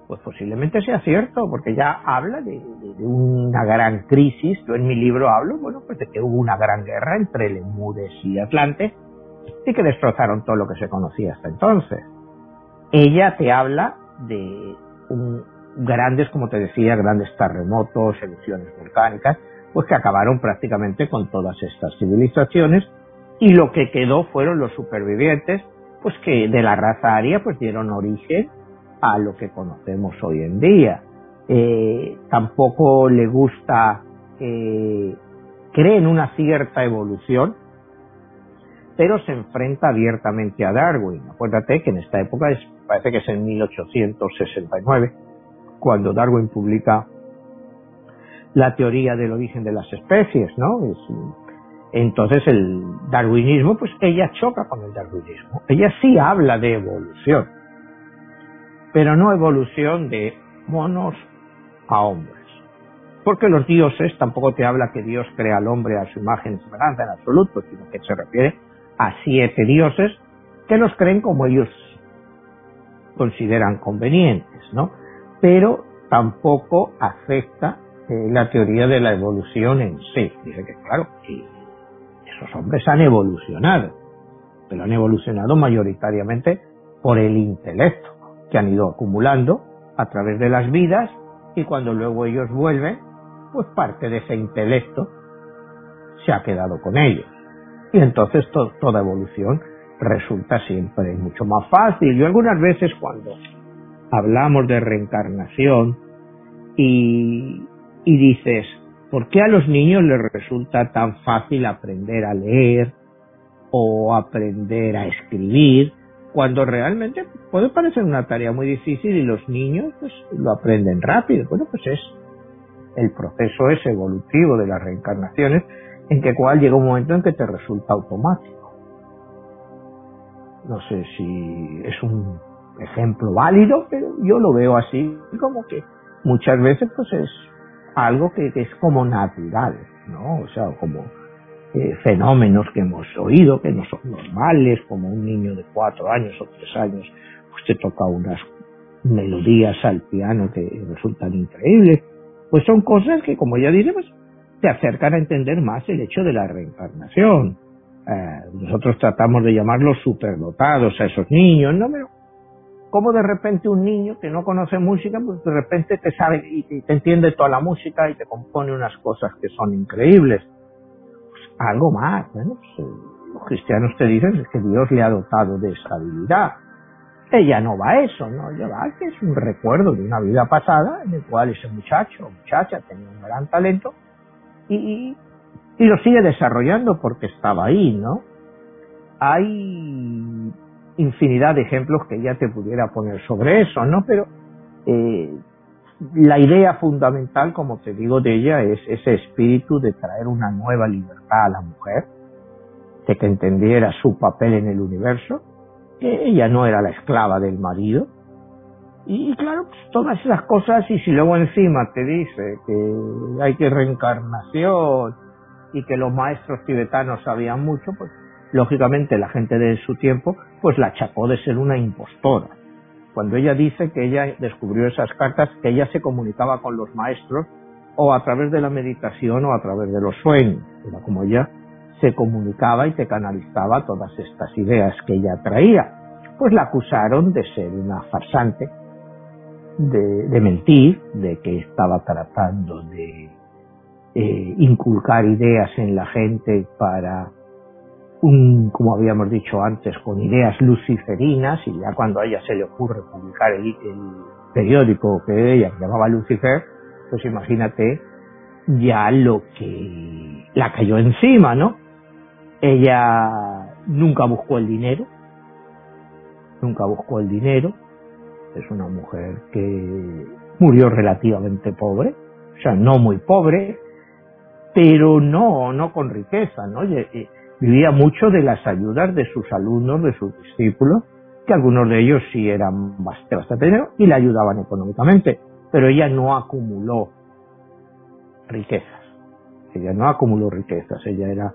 pues posiblemente sea cierto, porque ya habla de, una gran crisis. Yo en mi libro hablo, bueno, pues de que hubo una gran guerra entre Lemures y Atlante y que destrozaron todo lo que se conocía hasta entonces. Ella te habla de un, grandes, como te decía, grandes terremotos, erupciones volcánicas, pues que acabaron prácticamente con todas estas civilizaciones y lo que quedó fueron los supervivientes, pues que de la raza aria pues dieron origen a lo que conocemos hoy en día. Eh, tampoco le gusta, cree en una cierta evolución, pero se enfrenta abiertamente a Darwin. Acuérdate que en esta época es, parece que es en 1869, cuando Darwin publica la teoría del origen de las especies, ¿no? Es, entonces el darwinismo, pues ella choca con el darwinismo. Ella sí habla de evolución, pero no evolución de monos a hombres. Porque los dioses tampoco te habla que Dios crea al hombre a su imagen y semejanza en absoluto, sino que se refiere a siete dioses que los creen como ellos consideran convenientes, ¿no? Pero tampoco afecta eh, la teoría de la evolución en sí. Dice que claro, esos hombres han evolucionado, pero han evolucionado mayoritariamente por el intelecto que han ido acumulando a través de las vidas y cuando luego ellos vuelven, pues parte de ese intelecto se ha quedado con ellos. Y entonces toda evolución resulta siempre mucho más fácil. Yo algunas veces cuando hablamos de reencarnación y, y dices, ¿Por qué a los niños les resulta tan fácil aprender a leer o aprender a escribir cuando realmente puede parecer una tarea muy difícil y los niños pues lo aprenden rápido? Bueno, pues es el proceso es evolutivo de las reencarnaciones en que cual llega un momento en que te resulta automático. No sé si es un ejemplo válido, pero yo lo veo así como que muchas veces pues es algo que, es como natural, ¿no? O sea, como eh, fenómenos que hemos oído, que no son normales, como un niño de cuatro años o tres años, usted toca unas melodías al piano que resultan increíbles, pues son cosas que, como ya diremos, te acercan a entender más el hecho de la reencarnación. Eh, nosotros tratamos de llamarlos superdotados a esos niños, ¿no? Pero como de repente un niño que no conoce música, pues de repente te sabe y te entiende toda la música y te compone unas cosas que son increíbles. Pues algo más, bueno, pues, los cristianos te dicen que Dios le ha dotado de esa habilidad. Ella no va a eso, ¿no? Ella va a que es un recuerdo de una vida pasada en el cual ese muchacho o muchacha tenía un gran talento y, y lo sigue desarrollando porque estaba ahí, ¿no? Hay infinidad de ejemplos que ya te pudiera poner sobre eso, ¿no? Pero eh, la idea fundamental, como te digo, de ella es ese espíritu de traer una nueva libertad a la mujer, de que entendiera su papel en el universo, que ella no era la esclava del marido. Y, claro, pues, todas esas cosas, y si luego encima te dice que hay que reencarnación y que los maestros tibetanos sabían mucho, pues lógicamente la gente de su tiempo pues la achacó de ser una impostora. Cuando ella dice que ella descubrió esas cartas, que ella se comunicaba con los maestros o a través de la meditación o a través de los sueños. Era como ella se comunicaba y te canalizaba todas estas ideas que ella traía. Pues la acusaron de ser una farsante, de, mentir, de que estaba tratando de eh, inculcar ideas en la gente para un, como habíamos dicho antes, con ideas luciferinas y ya cuando a ella se le ocurre publicar el, el periódico que ella llamaba Lucifer, pues imagínate ya lo que la cayó encima, ¿no? Ella nunca buscó el dinero, nunca buscó el dinero, es una mujer que murió relativamente pobre, o sea, no muy pobre, pero no, no con riqueza, ¿no? Vivía mucho de las ayudas de sus alumnos, de sus discípulos, que algunos de ellos sí eran bastante, bastante dinero y le ayudaban económicamente, pero ella no acumuló riquezas. Ella no acumuló riquezas, ella era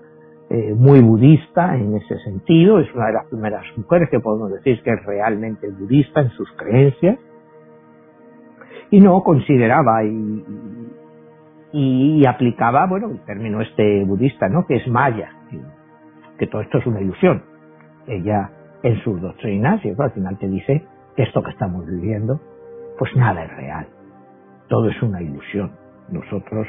eh, muy budista en ese sentido, es una de las primeras mujeres que podemos decir que es realmente budista en sus creencias, y no consideraba y, y, aplicaba, bueno, el término este budista, ¿no? Que es maya, que todo esto es una ilusión. Ella en sus doctrinas, al final te dice que esto que estamos viviendo, pues nada es real. Todo es una ilusión. Nosotros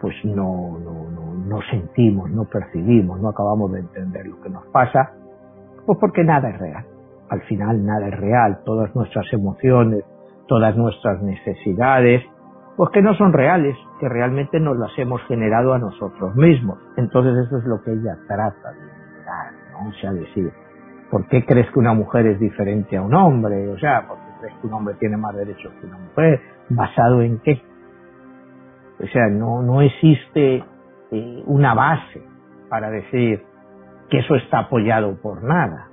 pues no, no, no, no sentimos, no percibimos, no acabamos de entender lo que nos pasa, pues porque nada es real. Al final nada es real, todas nuestras emociones, todas nuestras necesidades, pues que no son reales, que realmente nos las hemos generado a nosotros mismos. Entonces eso es lo que ella trata de mirar, ¿no? O sea, decir, ¿por qué crees que una mujer es diferente a un hombre? O sea, ¿por qué crees que un hombre tiene más derechos que una mujer? ¿Basado en qué? O sea, no, no existe eh, una base para decir que eso está apoyado por nada.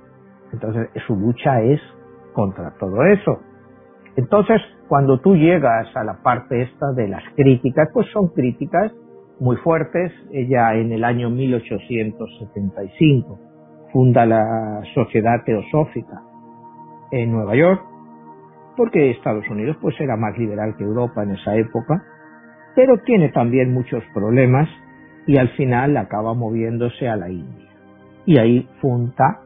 Entonces, su lucha es contra todo eso. Entonces, cuando tú llegas a la parte esta de las críticas, pues son críticas muy fuertes. Ella en el año 1875 funda la Sociedad Teosófica en Nueva York, porque Estados Unidos pues era más liberal que Europa en esa época, pero tiene también muchos problemas y al final acaba moviéndose a la India. Y ahí funda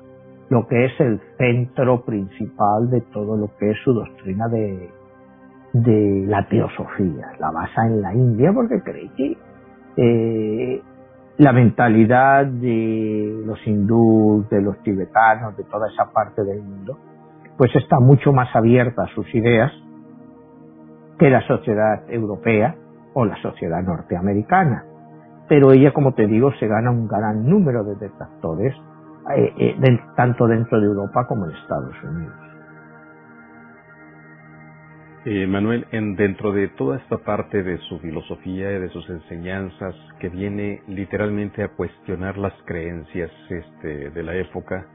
lo que es el centro principal de todo lo que es su doctrina de, de la teosofía. La basa en la India porque cree que eh, la mentalidad de los hindús, de los tibetanos, de toda esa parte del mundo, pues está mucho más abierta a sus ideas que la sociedad europea o la sociedad norteamericana. Pero ella, como te digo, se gana un gran número de detractores, eh, eh, tanto dentro de Europa como en Estados Unidos. Eh, Manuel, en, dentro de toda esta parte de su filosofía y de sus enseñanzas, que viene literalmente a cuestionar las creencias este, de la época,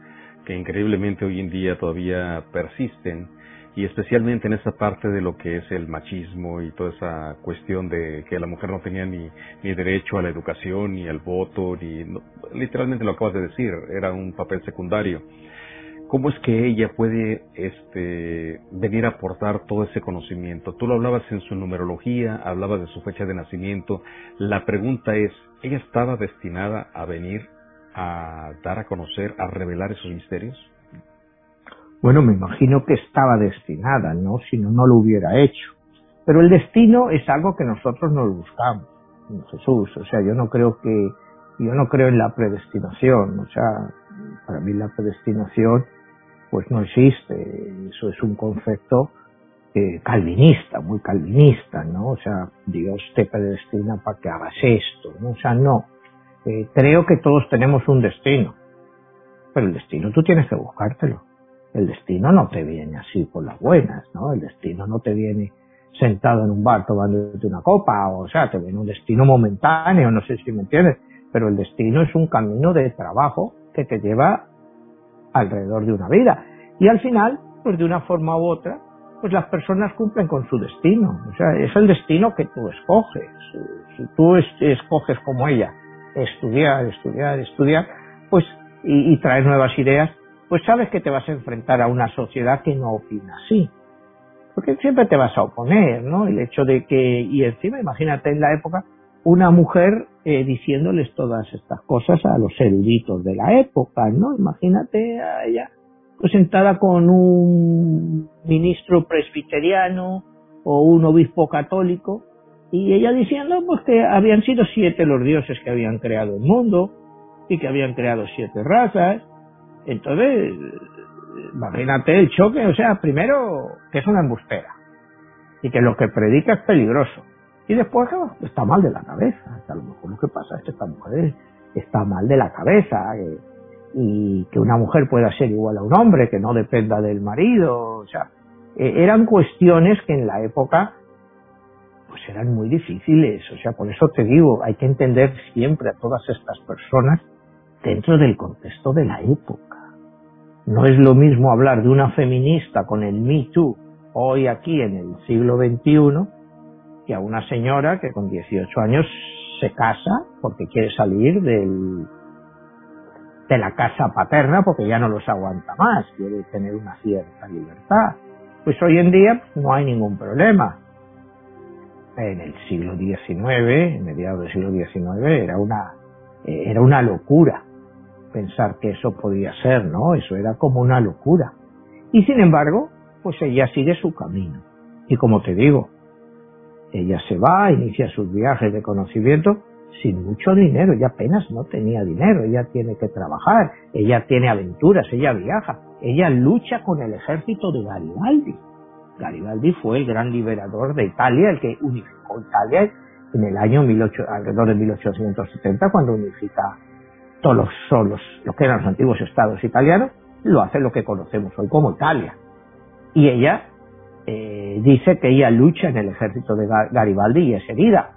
que increíblemente hoy en día todavía persisten, y especialmente en esa parte de lo que es el machismo y toda esa cuestión de que la mujer no tenía ni, ni derecho a la educación, ni al voto, ni literalmente lo acabas de decir, era un papel secundario. ¿Cómo es que ella puede este, venir a aportar todo ese conocimiento? Tú lo hablabas en su numerología, hablabas de su fecha de nacimiento. La pregunta es, ¿ella estaba destinada a venir a dar a conocer, a revelar esos misterios? Bueno, me imagino que estaba destinada, ¿no? Si no, no lo hubiera hecho. Pero el destino es algo que nosotros nos buscamos, Jesús. O sea, yo no creo que, yo no creo en la predestinación. O sea, para mí la predestinación, pues no existe. Eso es un concepto eh, calvinista, muy calvinista, ¿no? O sea, Dios te predestina para que hagas esto, ¿no? O sea, no. Eh, creo que todos tenemos un destino, pero el destino tú tienes que buscártelo El destino no te viene así por las buenas, ¿no? El destino no te viene sentado en un bar tomándote una copa, o sea, te viene un destino momentáneo, no sé si me entiendes, pero el destino es un camino de trabajo que te lleva alrededor de una vida. Y al final, pues de una forma u otra, pues las personas cumplen con su destino. O sea, es el destino que tú escoges. Si tú escoges como ella, estudiar, estudiar, estudiar, pues, y, y traer nuevas ideas, pues sabes que te vas a enfrentar a una sociedad que no opina así. Porque siempre te vas a oponer, ¿no? El hecho de que, y encima, imagínate en la época, una mujer eh, diciéndoles todas estas cosas a los eruditos de la época, ¿no? Imagínate a ella pues sentada con un ministro presbiteriano o un obispo católico y ella diciendo pues que habían sido siete los dioses que habían creado el mundo y que habían creado siete razas. Entonces, imagínate el choque, o sea, primero que es una embustera y que lo que predica es peligroso. Y después está mal de la cabeza. A lo mejor lo que pasa es que esta mujer está mal de la cabeza. Y que una mujer pueda ser igual a un hombre, que no dependa del marido, o sea, eh, eran cuestiones que en la época pues eran muy difíciles, o sea, por eso te digo, hay que entender siempre a todas estas personas dentro del contexto de la época. No es lo mismo hablar de una feminista con el Me Too hoy aquí en el siglo XXI que a una señora que con 18 años se casa porque quiere salir del, de la casa paterna porque ya no los aguanta más, quiere tener una cierta libertad. Pues hoy en día no hay ningún problema. En el siglo XIX, en mediados del siglo XIX, era una, eh, era una locura pensar que eso podía ser, ¿no? Eso era como una locura. Y sin embargo, pues ella sigue su camino. Y como te digo, ella se va, inicia sus viajes de conocimiento sin mucho dinero, ella apenas no tenía dinero, ella tiene que trabajar, ella tiene aventuras, ella viaja, ella lucha con el ejército de Garibaldi. Garibaldi fue el gran liberador de Italia, el que unificó Italia en el año 18, alrededor de 1870, cuando unifica todos los, solos, lo que eran los antiguos estados italianos, lo hace lo que conocemos hoy como Italia. Y ella eh, dice que ella lucha en el ejército de Garibaldi y es herida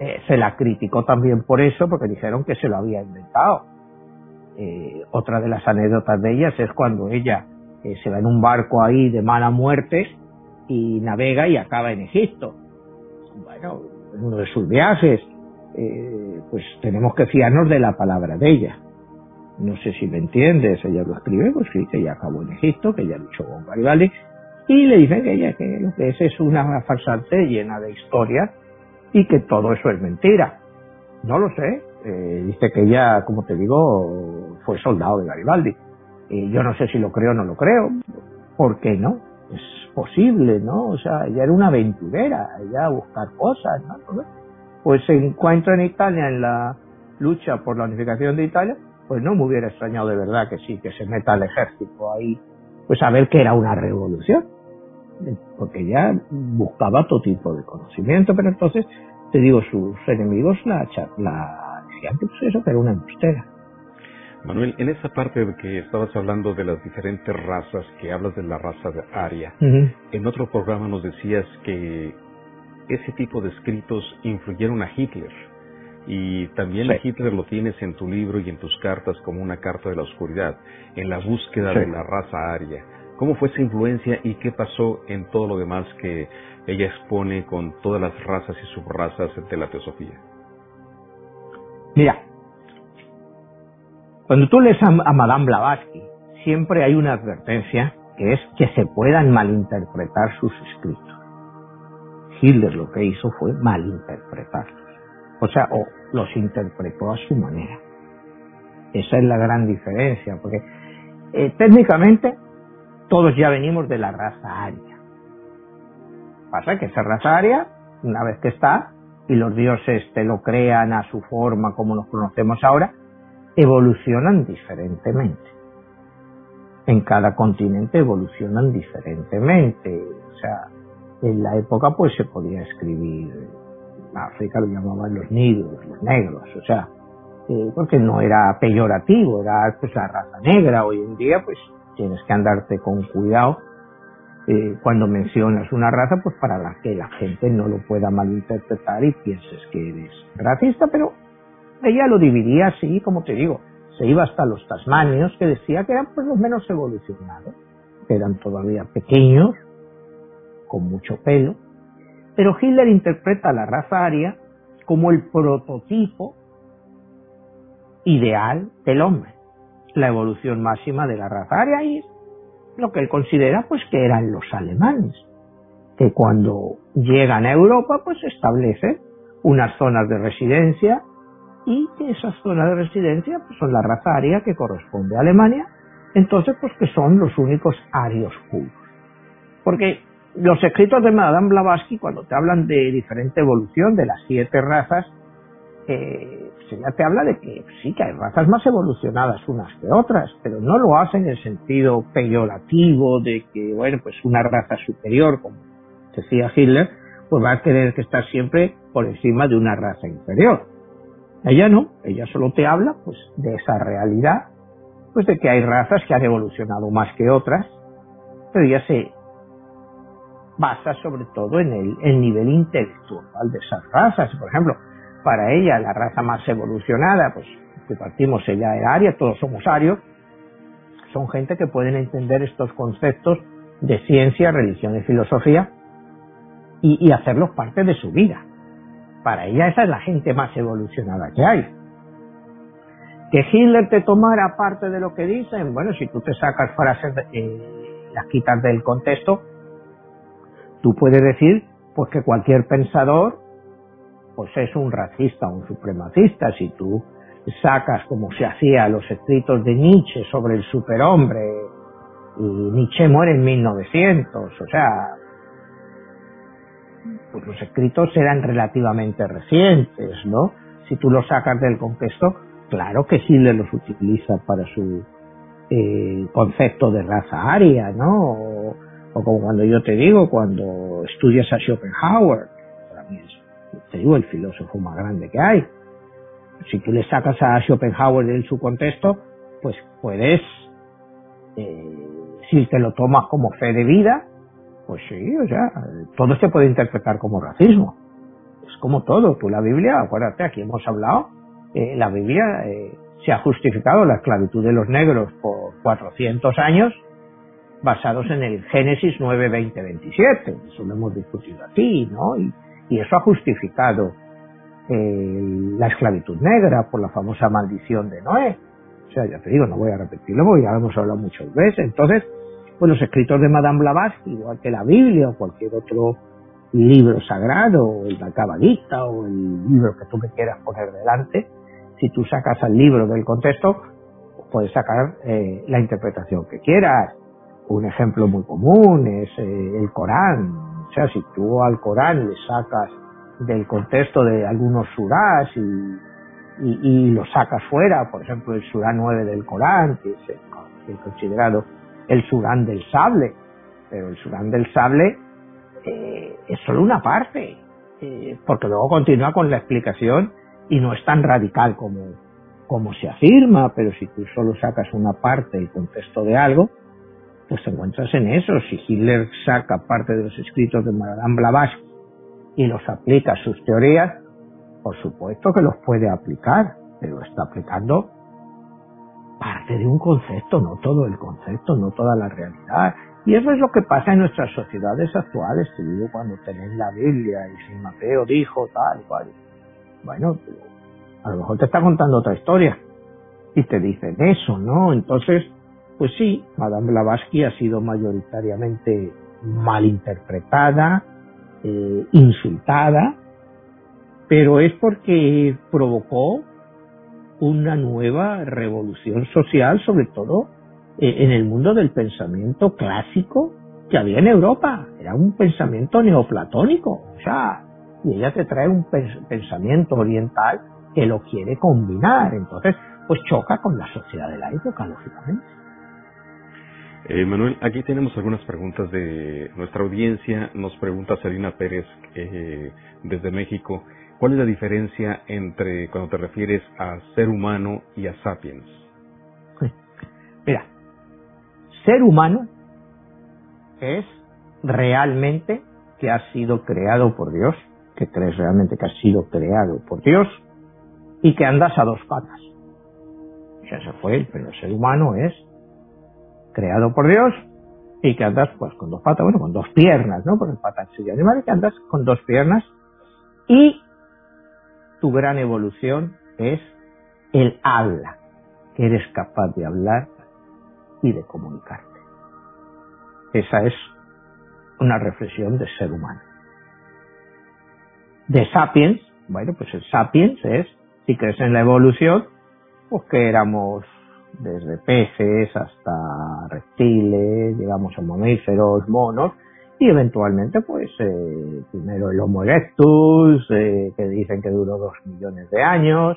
eh, se la criticó también por eso, porque dijeron que se lo había inventado. Eh, otra de las anécdotas de ellas es cuando ella se va en un barco ahí de mala muerte y navega y acaba en Egipto. Bueno, en uno de sus viajes, pues tenemos que fiarnos de la palabra de ella. No sé si me entiendes, ella lo escribe, pues sí, que ella acabó en Egipto, que ella luchó con Garibaldi, y le dicen que ella que lo que es es una farsante llena de historias y que todo eso es mentira. No lo sé. Eh, dice que ella, como te digo, fue soldado de Garibaldi. Y yo no sé si lo creo o no lo creo. ¿Por qué no? Es posible, ¿no? O sea, ella era una aventurera, ella a buscar cosas, ¿no? Pues se encuentra en Italia en la lucha por la unificación de Italia, pues no me hubiera extrañado de verdad que sí, que se meta al ejército ahí, pues a ver que era una revolución porque ya buscaba todo tipo de conocimiento, pero entonces, te digo, sus enemigos la, la decían que pues eso que era una embustera. Manuel, en esa parte de que estabas hablando de las diferentes razas, que hablas de la raza de Aria, en otro programa nos decías que ese tipo de escritos influyeron a Hitler. Y también a Hitler lo tienes en tu libro y en tus cartas como una carta de la oscuridad, en la búsqueda de la raza aria. ¿Cómo fue esa influencia y qué pasó en todo lo demás que ella expone con todas las razas y subrazas de la teosofía? Mira, cuando tú lees a, Madame Blavatsky, siempre hay una advertencia que es que se puedan malinterpretar sus escritos. Hitler lo que hizo fue malinterpretarlos. O sea, o los interpretó a su manera. Esa es la gran diferencia, porque eh, técnicamente todos ya venimos de la raza aria. Pasa que esa raza aria, una vez que está, y los dioses te lo crean a su forma como los conocemos ahora, evolucionan diferentemente. En cada continente evolucionan diferentemente. O sea, en la época pues se podía escribir, África lo llamaban los nidos, los negros, o sea, eh, porque no era peyorativo, era pues la raza negra. Hoy en día pues tienes que andarte con cuidado eh, cuando mencionas una raza, pues para que la gente no lo pueda malinterpretar y pienses que eres racista, pero ella lo dividía así, como te digo, se iba hasta los tasmanios, que decía que eran pues los menos evolucionados, que eran todavía pequeños, con mucho pelo, pero Hitler interpreta la raza aria como el prototipo ideal del hombre, la evolución máxima de la raza aria y lo que él considera pues que eran los alemanes, que cuando llegan a Europa pues establecen unas zonas de residencia y que esas zonas de residencia pues, son la raza aria que corresponde a Alemania, entonces pues que son los únicos arios puros. Porque los escritos de Madame Blavatsky cuando te hablan de diferente evolución de las siete razas, eh, ya te habla de que sí que hay razas más evolucionadas unas que otras, pero no lo hace en el sentido peyorativo de que, bueno, pues una raza superior, como decía Hitler, pues va a tener que estar siempre por encima de una raza inferior. Ella no, ella solo te habla pues de esa realidad, pues de que hay razas que han evolucionado más que otras, pero ella se basa sobre todo en el, el nivel intelectual de esas razas. Por ejemplo, para ella la raza más evolucionada, pues que partimos ella de Aria, todos somos arios, son gente que pueden entender estos conceptos de ciencia, religión y filosofía y, hacerlos parte de su vida. Para ella esa es la gente más evolucionada que hay. Que Hitler te tomara parte de lo que dicen, bueno, si tú te sacas frases, eh, las quitas del contexto, tú puedes decir pues que cualquier pensador pues es un racista, un supremacista. Si tú sacas, como se hacía, los escritos de Nietzsche sobre el superhombre, y Nietzsche muere en 1900, o sea, pues los escritos eran relativamente recientes, ¿no? Si tú los sacas del contexto, claro que Hitler los utiliza para su eh, concepto de raza aria, ¿no? O, como cuando yo te digo, cuando estudias a Schopenhauer, para mí es te digo, el filósofo más grande que hay. Si tú le sacas a Schopenhauer de su contexto, pues puedes, eh, si te lo tomas como fe de vida, pues sí, o sea, todo se puede interpretar como racismo. Es como todo, tú la Biblia, acuérdate, aquí hemos hablado, eh, la Biblia eh, se ha justificado la esclavitud de los negros por 400 años basados en el Génesis 9, 20, 27. Eso lo hemos discutido aquí, ¿no? Y, y eso ha justificado eh, la esclavitud negra por la famosa maldición de Noé. O sea, ya te digo, no voy a repetirlo porque ya lo hemos hablado muchas veces. Entonces, pues los escritos de Madame Blavatsky, igual que la Biblia o cualquier otro libro sagrado, o el Cabalista o el libro que tú me quieras poner delante, si tú sacas al libro del contexto, puedes sacar eh, la interpretación que quieras. Un ejemplo muy común es eh, el Corán, o sea, si tú al Corán le sacas del contexto de algunos surás y, y, lo sacas fuera, por ejemplo, el surá 9 del Corán, que es considerado el surán del sable, pero el surán del sable eh, es solo una parte, eh, porque luego continúa con la explicación y no es tan radical como, como se afirma, pero si tú solo sacas una parte del contexto de algo, pues te encuentras en eso. Si Hitler saca parte de los escritos de Madame Blavatsky y los aplica a sus teorías, por supuesto que los puede aplicar, pero está aplicando parte de un concepto, no todo el concepto, no toda la realidad. Y eso es lo que pasa en nuestras sociedades actuales. Te digo, cuando tenés la Biblia y si Mateo dijo tal cual. Bueno, a lo mejor te está contando otra historia y te dicen eso, ¿no? Entonces, pues sí, Madame Blavatsky ha sido mayoritariamente malinterpretada, eh, insultada, pero es porque provocó una nueva revolución social, sobre todo eh, en el mundo del pensamiento clásico que había en Europa. Era un pensamiento neoplatónico, o sea, y ella te trae un pensamiento oriental que lo quiere combinar, entonces pues choca con la sociedad de la época, lógicamente. Eh, Manuel, aquí tenemos algunas preguntas de nuestra audiencia. Nos pregunta Selina Pérez eh, desde México. ¿Cuál es la diferencia entre cuando te refieres a ser humano y a sapiens? Mira, ser humano es realmente que ha sido creado por Dios, que crees realmente que ha sido creado por Dios y que andas a dos patas. Ya se fue, pero el ser humano es creado por Dios y que andas pues con dos patas, bueno, con dos piernas, ¿no? Porque patas de animal, que andas con dos piernas y tu gran evolución es el habla, que eres capaz de hablar y de comunicarte. Esa es una reflexión de ser humano. De sapiens, bueno, pues el sapiens es, si crees en la evolución, pues que éramos desde peces hasta reptiles, digamos a mamíferos, monos, y eventualmente pues eh, primero el Homo erectus, eh, que dicen que duró dos millones de años,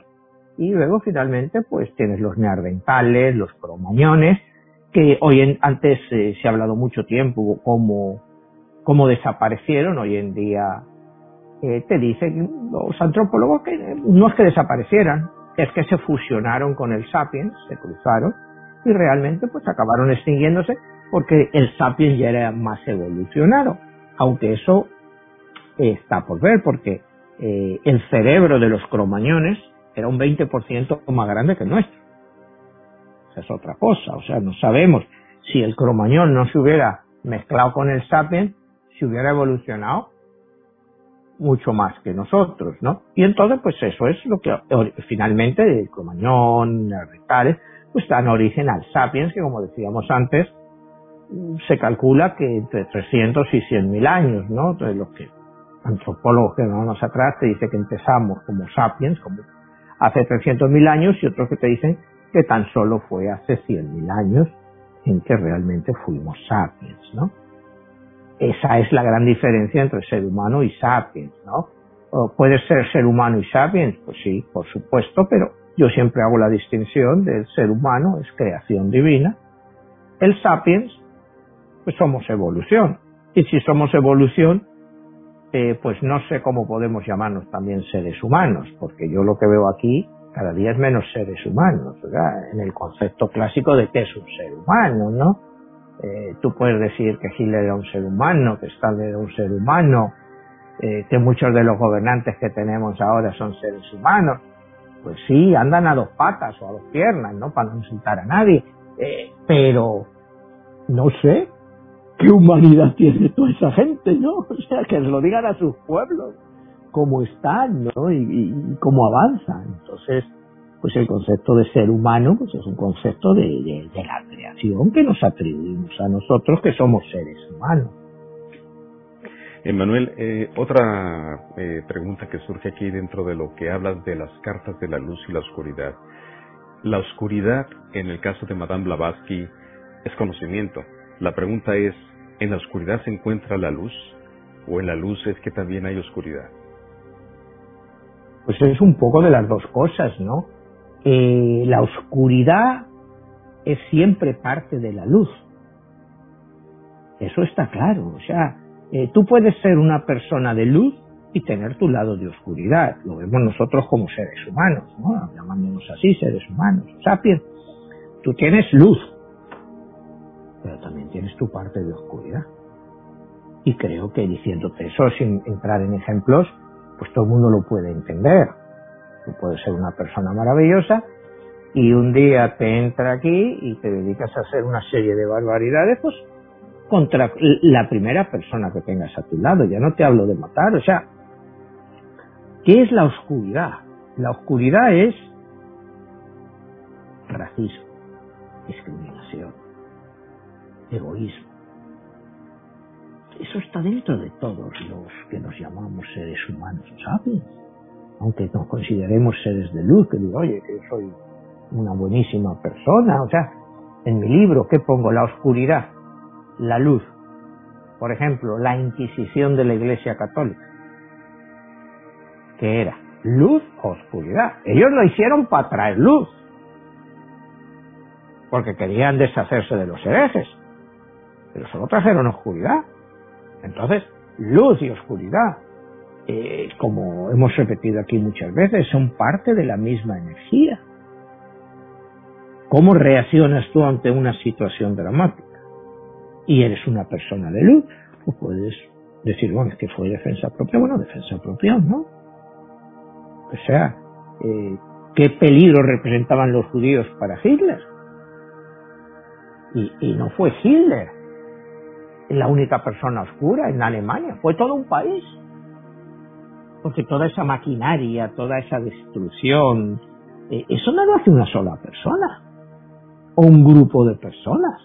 y luego finalmente pues tienes los neandertales, los cromañones, que hoy en, antes eh, se ha hablado mucho tiempo cómo, cómo desaparecieron, hoy en día eh, te dicen los antropólogos que no es que desaparecieran, es que se fusionaron con el sapiens, se cruzaron y realmente pues acabaron extinguiéndose porque el sapiens ya era más evolucionado, aunque eso está por ver porque eh, el cerebro de los cromañones era un 20% más grande que el nuestro. Esa es otra cosa, o sea, no sabemos si el cromañón no se hubiera mezclado con el sapiens, si hubiera evolucionado mucho más que nosotros, ¿no? Y entonces, pues eso es lo que finalmente el cromañón, rectales, pues dan origen al sapiens, que como decíamos antes, se calcula que entre 300 y 100 mil años, ¿no? Entonces, los que antropólogos que vamos atrás te dicen que empezamos como sapiens, como hace 300 mil años, y otros que te dicen que tan solo fue hace 100 mil años en que realmente fuimos sapiens, ¿no? Esa es la gran diferencia entre ser humano y sapiens, ¿no? ¿Puede ser ser humano y sapiens? Pues sí, por supuesto, pero yo siempre hago la distinción del ser humano, es creación divina. El sapiens, pues somos evolución. Y si somos evolución, eh, pues no sé cómo podemos llamarnos también seres humanos, porque yo lo que veo aquí cada día es menos seres humanos, ¿verdad? En el concepto clásico de qué es un ser humano, ¿no? Eh, tú puedes decir que Hitler era un ser humano, que Stalin era un ser humano, eh, que muchos de los gobernantes que tenemos ahora son seres humanos. Pues sí, andan a dos patas o a dos piernas, ¿no? Para no insultar a nadie. Eh, pero, no sé, ¿qué humanidad tiene toda esa gente, no? [LAUGHS] O sea, que lo digan a sus pueblos, cómo están, ¿no? Y, y cómo avanzan. Entonces, pues el concepto de ser humano pues es un concepto de, la creación que nos atribuimos a nosotros que somos seres humanos. Emanuel, eh, otra eh, pregunta que surge aquí dentro de lo que hablas de las cartas de la luz y la oscuridad. La oscuridad, en el caso de Madame Blavatsky, es conocimiento. La pregunta es, ¿en la oscuridad se encuentra la luz? ¿O en la luz es que también hay oscuridad? Pues es un poco de las dos cosas, ¿no? Eh, la oscuridad es siempre parte de la luz. Eso está claro. O sea, eh, tú puedes ser una persona de luz y tener tu lado de oscuridad. Lo vemos nosotros como seres humanos, ¿no? llamándonos así, seres humanos, sapiens. Tú tienes luz, pero también tienes tu parte de oscuridad. Y creo que diciéndote eso sin entrar en ejemplos, pues todo el mundo lo puede entender. Tú puedes ser una persona maravillosa y un día te entra aquí y te dedicas a hacer una serie de barbaridades, pues contra la primera persona que tengas a tu lado. Ya no te hablo de matar, o sea, ¿qué es la oscuridad? La oscuridad es racismo, discriminación, egoísmo. Eso está dentro de todos los que nos llamamos seres humanos, ¿sabes? Aunque nos consideremos seres de luz, que digo, oye, que yo soy una buenísima persona, o sea, en mi libro, ¿qué pongo? La oscuridad, la luz. Por ejemplo, la Inquisición de la Iglesia Católica. ¿Qué era? Luz o oscuridad. Ellos lo hicieron para traer luz. Porque querían deshacerse de los herejes. Pero solo trajeron oscuridad. Entonces, luz y oscuridad eh, como hemos repetido aquí muchas veces, son parte de la misma energía. ¿Cómo reaccionas tú ante una situación dramática? y eres una persona de luz, pues puedes decir, bueno, es que fue defensa propia, bueno, defensa propia, ¿no? O sea, eh, ¿qué peligro representaban los judíos para Hitler? Y, y no fue Hitler la única persona oscura en Alemania, fue todo un país. Porque toda esa maquinaria, toda esa destrucción, eh, eso no lo hace una sola persona o un grupo de personas.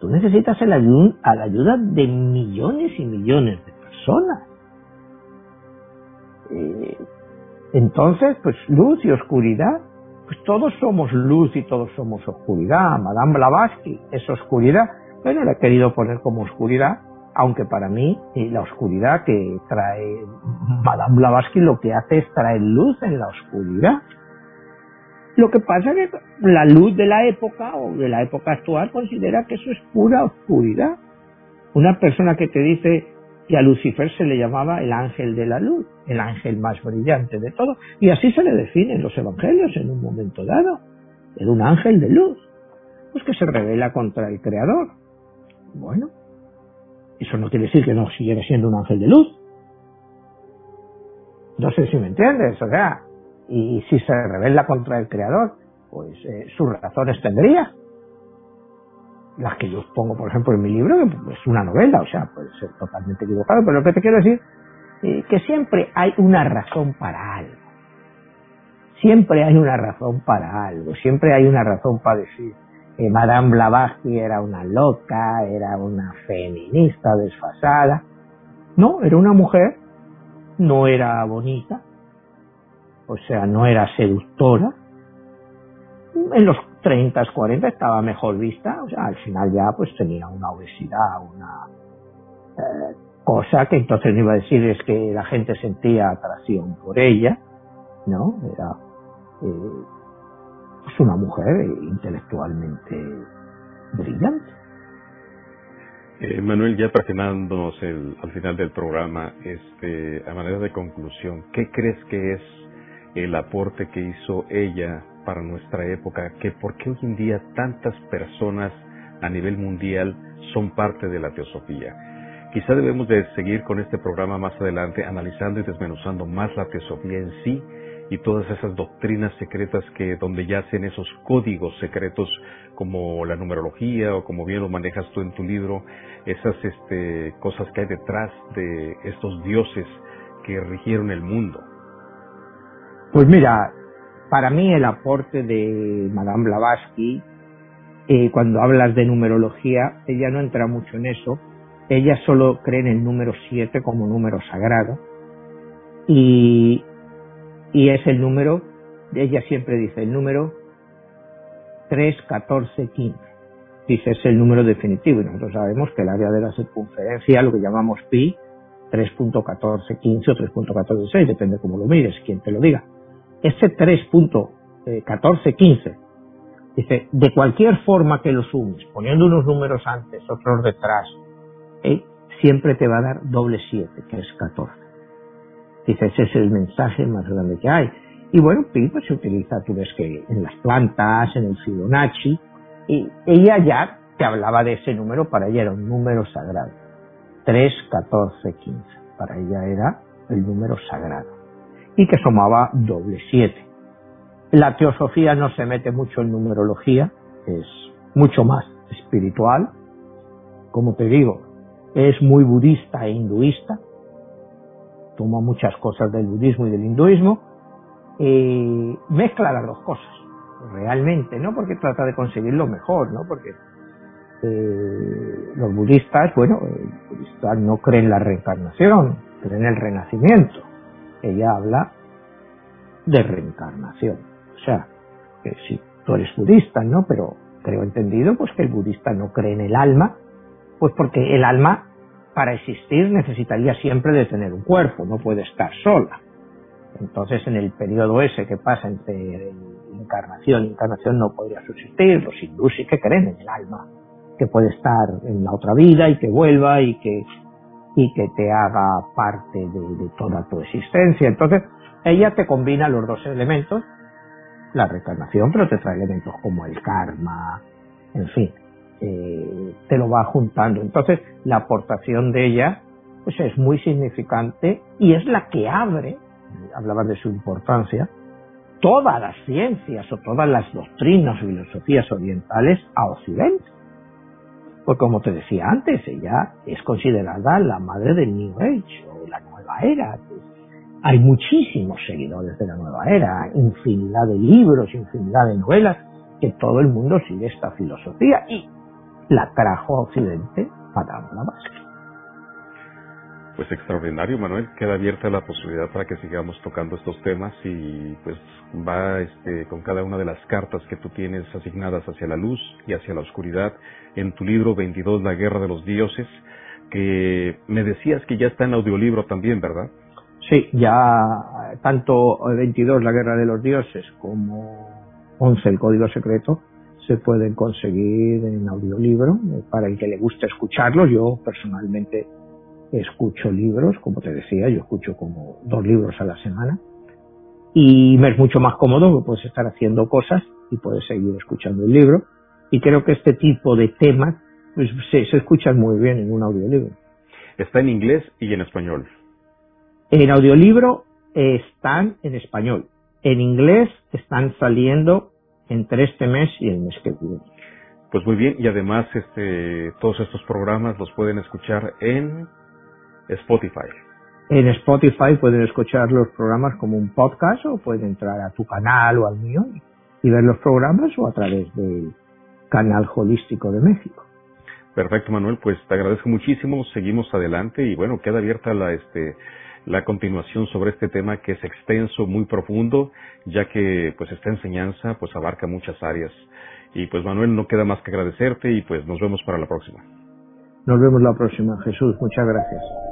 Tú necesitas el ayuda, a la ayuda de millones y millones de personas. Eh, entonces, pues luz y oscuridad, pues todos somos luz y todos somos oscuridad. Madame Blavatsky es oscuridad. Bueno, la he querido poner como oscuridad, aunque para mí eh, la oscuridad que trae Madame Blavatsky lo que hace es traer luz en la oscuridad. Lo que pasa es que la luz de la época o de la época actual considera que eso es pura oscuridad. Una persona que te dice que a Lucifer se le llamaba el ángel de la luz, el ángel más brillante de todo, y así se le define en los evangelios en un momento dado. Era un ángel de luz, pues que se revela contra el Creador. Bueno, eso no quiere decir que no siguiera siendo un ángel de luz. No sé si me entiendes, o sea, y si se revela contra el creador, pues eh, sus razones tendría. Las que yo pongo, por ejemplo, en mi libro, que es una novela, o sea, puede ser totalmente equivocado, pero lo que te quiero decir eh, que siempre hay una razón para algo. Siempre hay una razón para algo, siempre hay una razón para decir que Madame Blavatsky era una loca, era una feminista desfasada. No, era una mujer, no era bonita, o sea, no era seductora. En los 30, 40 estaba mejor vista, o sea, al final ya pues tenía una obesidad, una eh, cosa que entonces iba a decir es que la gente sentía atracción por ella, ¿no? Era eh, pues una mujer intelectualmente brillante. Eh, Manuel, ya presionándonos el, al final del programa, este, a manera de conclusión, ¿qué crees que es el aporte que hizo ella para nuestra época, que por qué hoy en día tantas personas a nivel mundial son parte de la teosofía. Quizá debemos de seguir con este programa más adelante analizando y desmenuzando más la teosofía en sí y todas esas doctrinas secretas que donde yacen esos códigos secretos como la numerología o como bien lo manejas tú en tu libro, esas este, cosas que hay detrás de estos dioses que rigieron el mundo. Pues mira, para mí el aporte de Madame Blavatsky, eh, cuando hablas de numerología, ella no entra mucho en eso. Ella solo cree en el número 7 como número sagrado. Y, y es el número, ella siempre dice el número 3, 14, 15. Dice, es el número definitivo. Y nosotros sabemos que el área de la circunferencia, lo que llamamos pi, 3.1415 o 3.146, depende cómo lo mires, quien te lo diga ese 3.1415, dice, de cualquier forma que lo sumes, poniendo unos números antes, otros detrás, eh, siempre te va a dar doble 7, que es 14. Dice, ese es el mensaje más grande que hay. Y bueno, pi se utiliza, tú ves que en las plantas, en el Fibonacci, y ella ya te hablaba de ese número, para ella era un número sagrado. 3, 14, 15. Para ella era el número sagrado y que sumaba doble siete. La teosofía no se mete mucho en numerología, es mucho más espiritual. Como te digo, es muy budista e hinduista, toma muchas cosas del budismo y del hinduismo, y mezcla las dos cosas, realmente, ¿no? Porque trata de conseguir lo mejor, ¿no? Porque eh, los budistas, bueno, los budistas no creen en la reencarnación, creen en el renacimiento ella habla de reencarnación. O sea, que si tú eres budista, ¿no? Pero creo entendido pues que el budista no cree en el alma, pues porque el alma para existir necesitaría siempre de tener un cuerpo, no puede estar sola. Entonces en el periodo ese que pasa entre encarnación y encarnación no podría subsistir, los hindúes sí que creen en el alma, que puede estar en la otra vida y que vuelva y que y que te haga parte de, toda tu existencia. Entonces, ella te combina los dos elementos, la reencarnación, pero te trae elementos como el karma, en fin. Eh, te lo va juntando. Entonces, la aportación de ella pues es muy significante y es la que abre, hablabas de su importancia, todas las ciencias o todas las doctrinas o filosofías orientales a Occidente. Pues como te decía antes, ella es considerada la madre del New Age o la nueva era. Hay muchísimos seguidores de la nueva era, infinidad de libros, infinidad de novelas, que todo el mundo sigue esta filosofía y la trajo a Occidente para Blavatsky. Pues extraordinario, Manuel. Queda abierta la posibilidad para que sigamos tocando estos temas y pues va este, con cada una de las cartas que tú tienes asignadas hacia la luz y hacia la oscuridad en tu libro 22, La Guerra de los Dioses, que me decías que ya está en audiolibro también, ¿verdad? Sí, ya tanto 22, La Guerra de los Dioses, como 11, El Código Secreto, se pueden conseguir en audiolibro para el que le guste escucharlos. Yo personalmente escucho libros, como te decía, yo escucho como dos libros a la semana y me es mucho más cómodo que puedes estar haciendo cosas y puedes seguir escuchando el libro y creo que este tipo de temas pues, se, se escuchan muy bien en un audiolibro. Está en inglés y en español. En audiolibro están en español. En inglés están saliendo entre este mes y el mes que viene. Pues muy bien, y además este, todos estos programas los pueden escuchar en Spotify. En Spotify pueden escuchar los programas como un podcast o pueden entrar a tu canal o al mío y ver los programas o a través del canal holístico de México. Perfecto, Manuel, pues te agradezco muchísimo, seguimos adelante y bueno, queda abierta la este la continuación sobre este tema que es extenso, muy profundo, ya que pues esta enseñanza pues abarca muchas áreas. Y pues Manuel, no queda más que agradecerte y pues nos vemos para la próxima. Nos vemos la próxima, Jesús. Muchas gracias.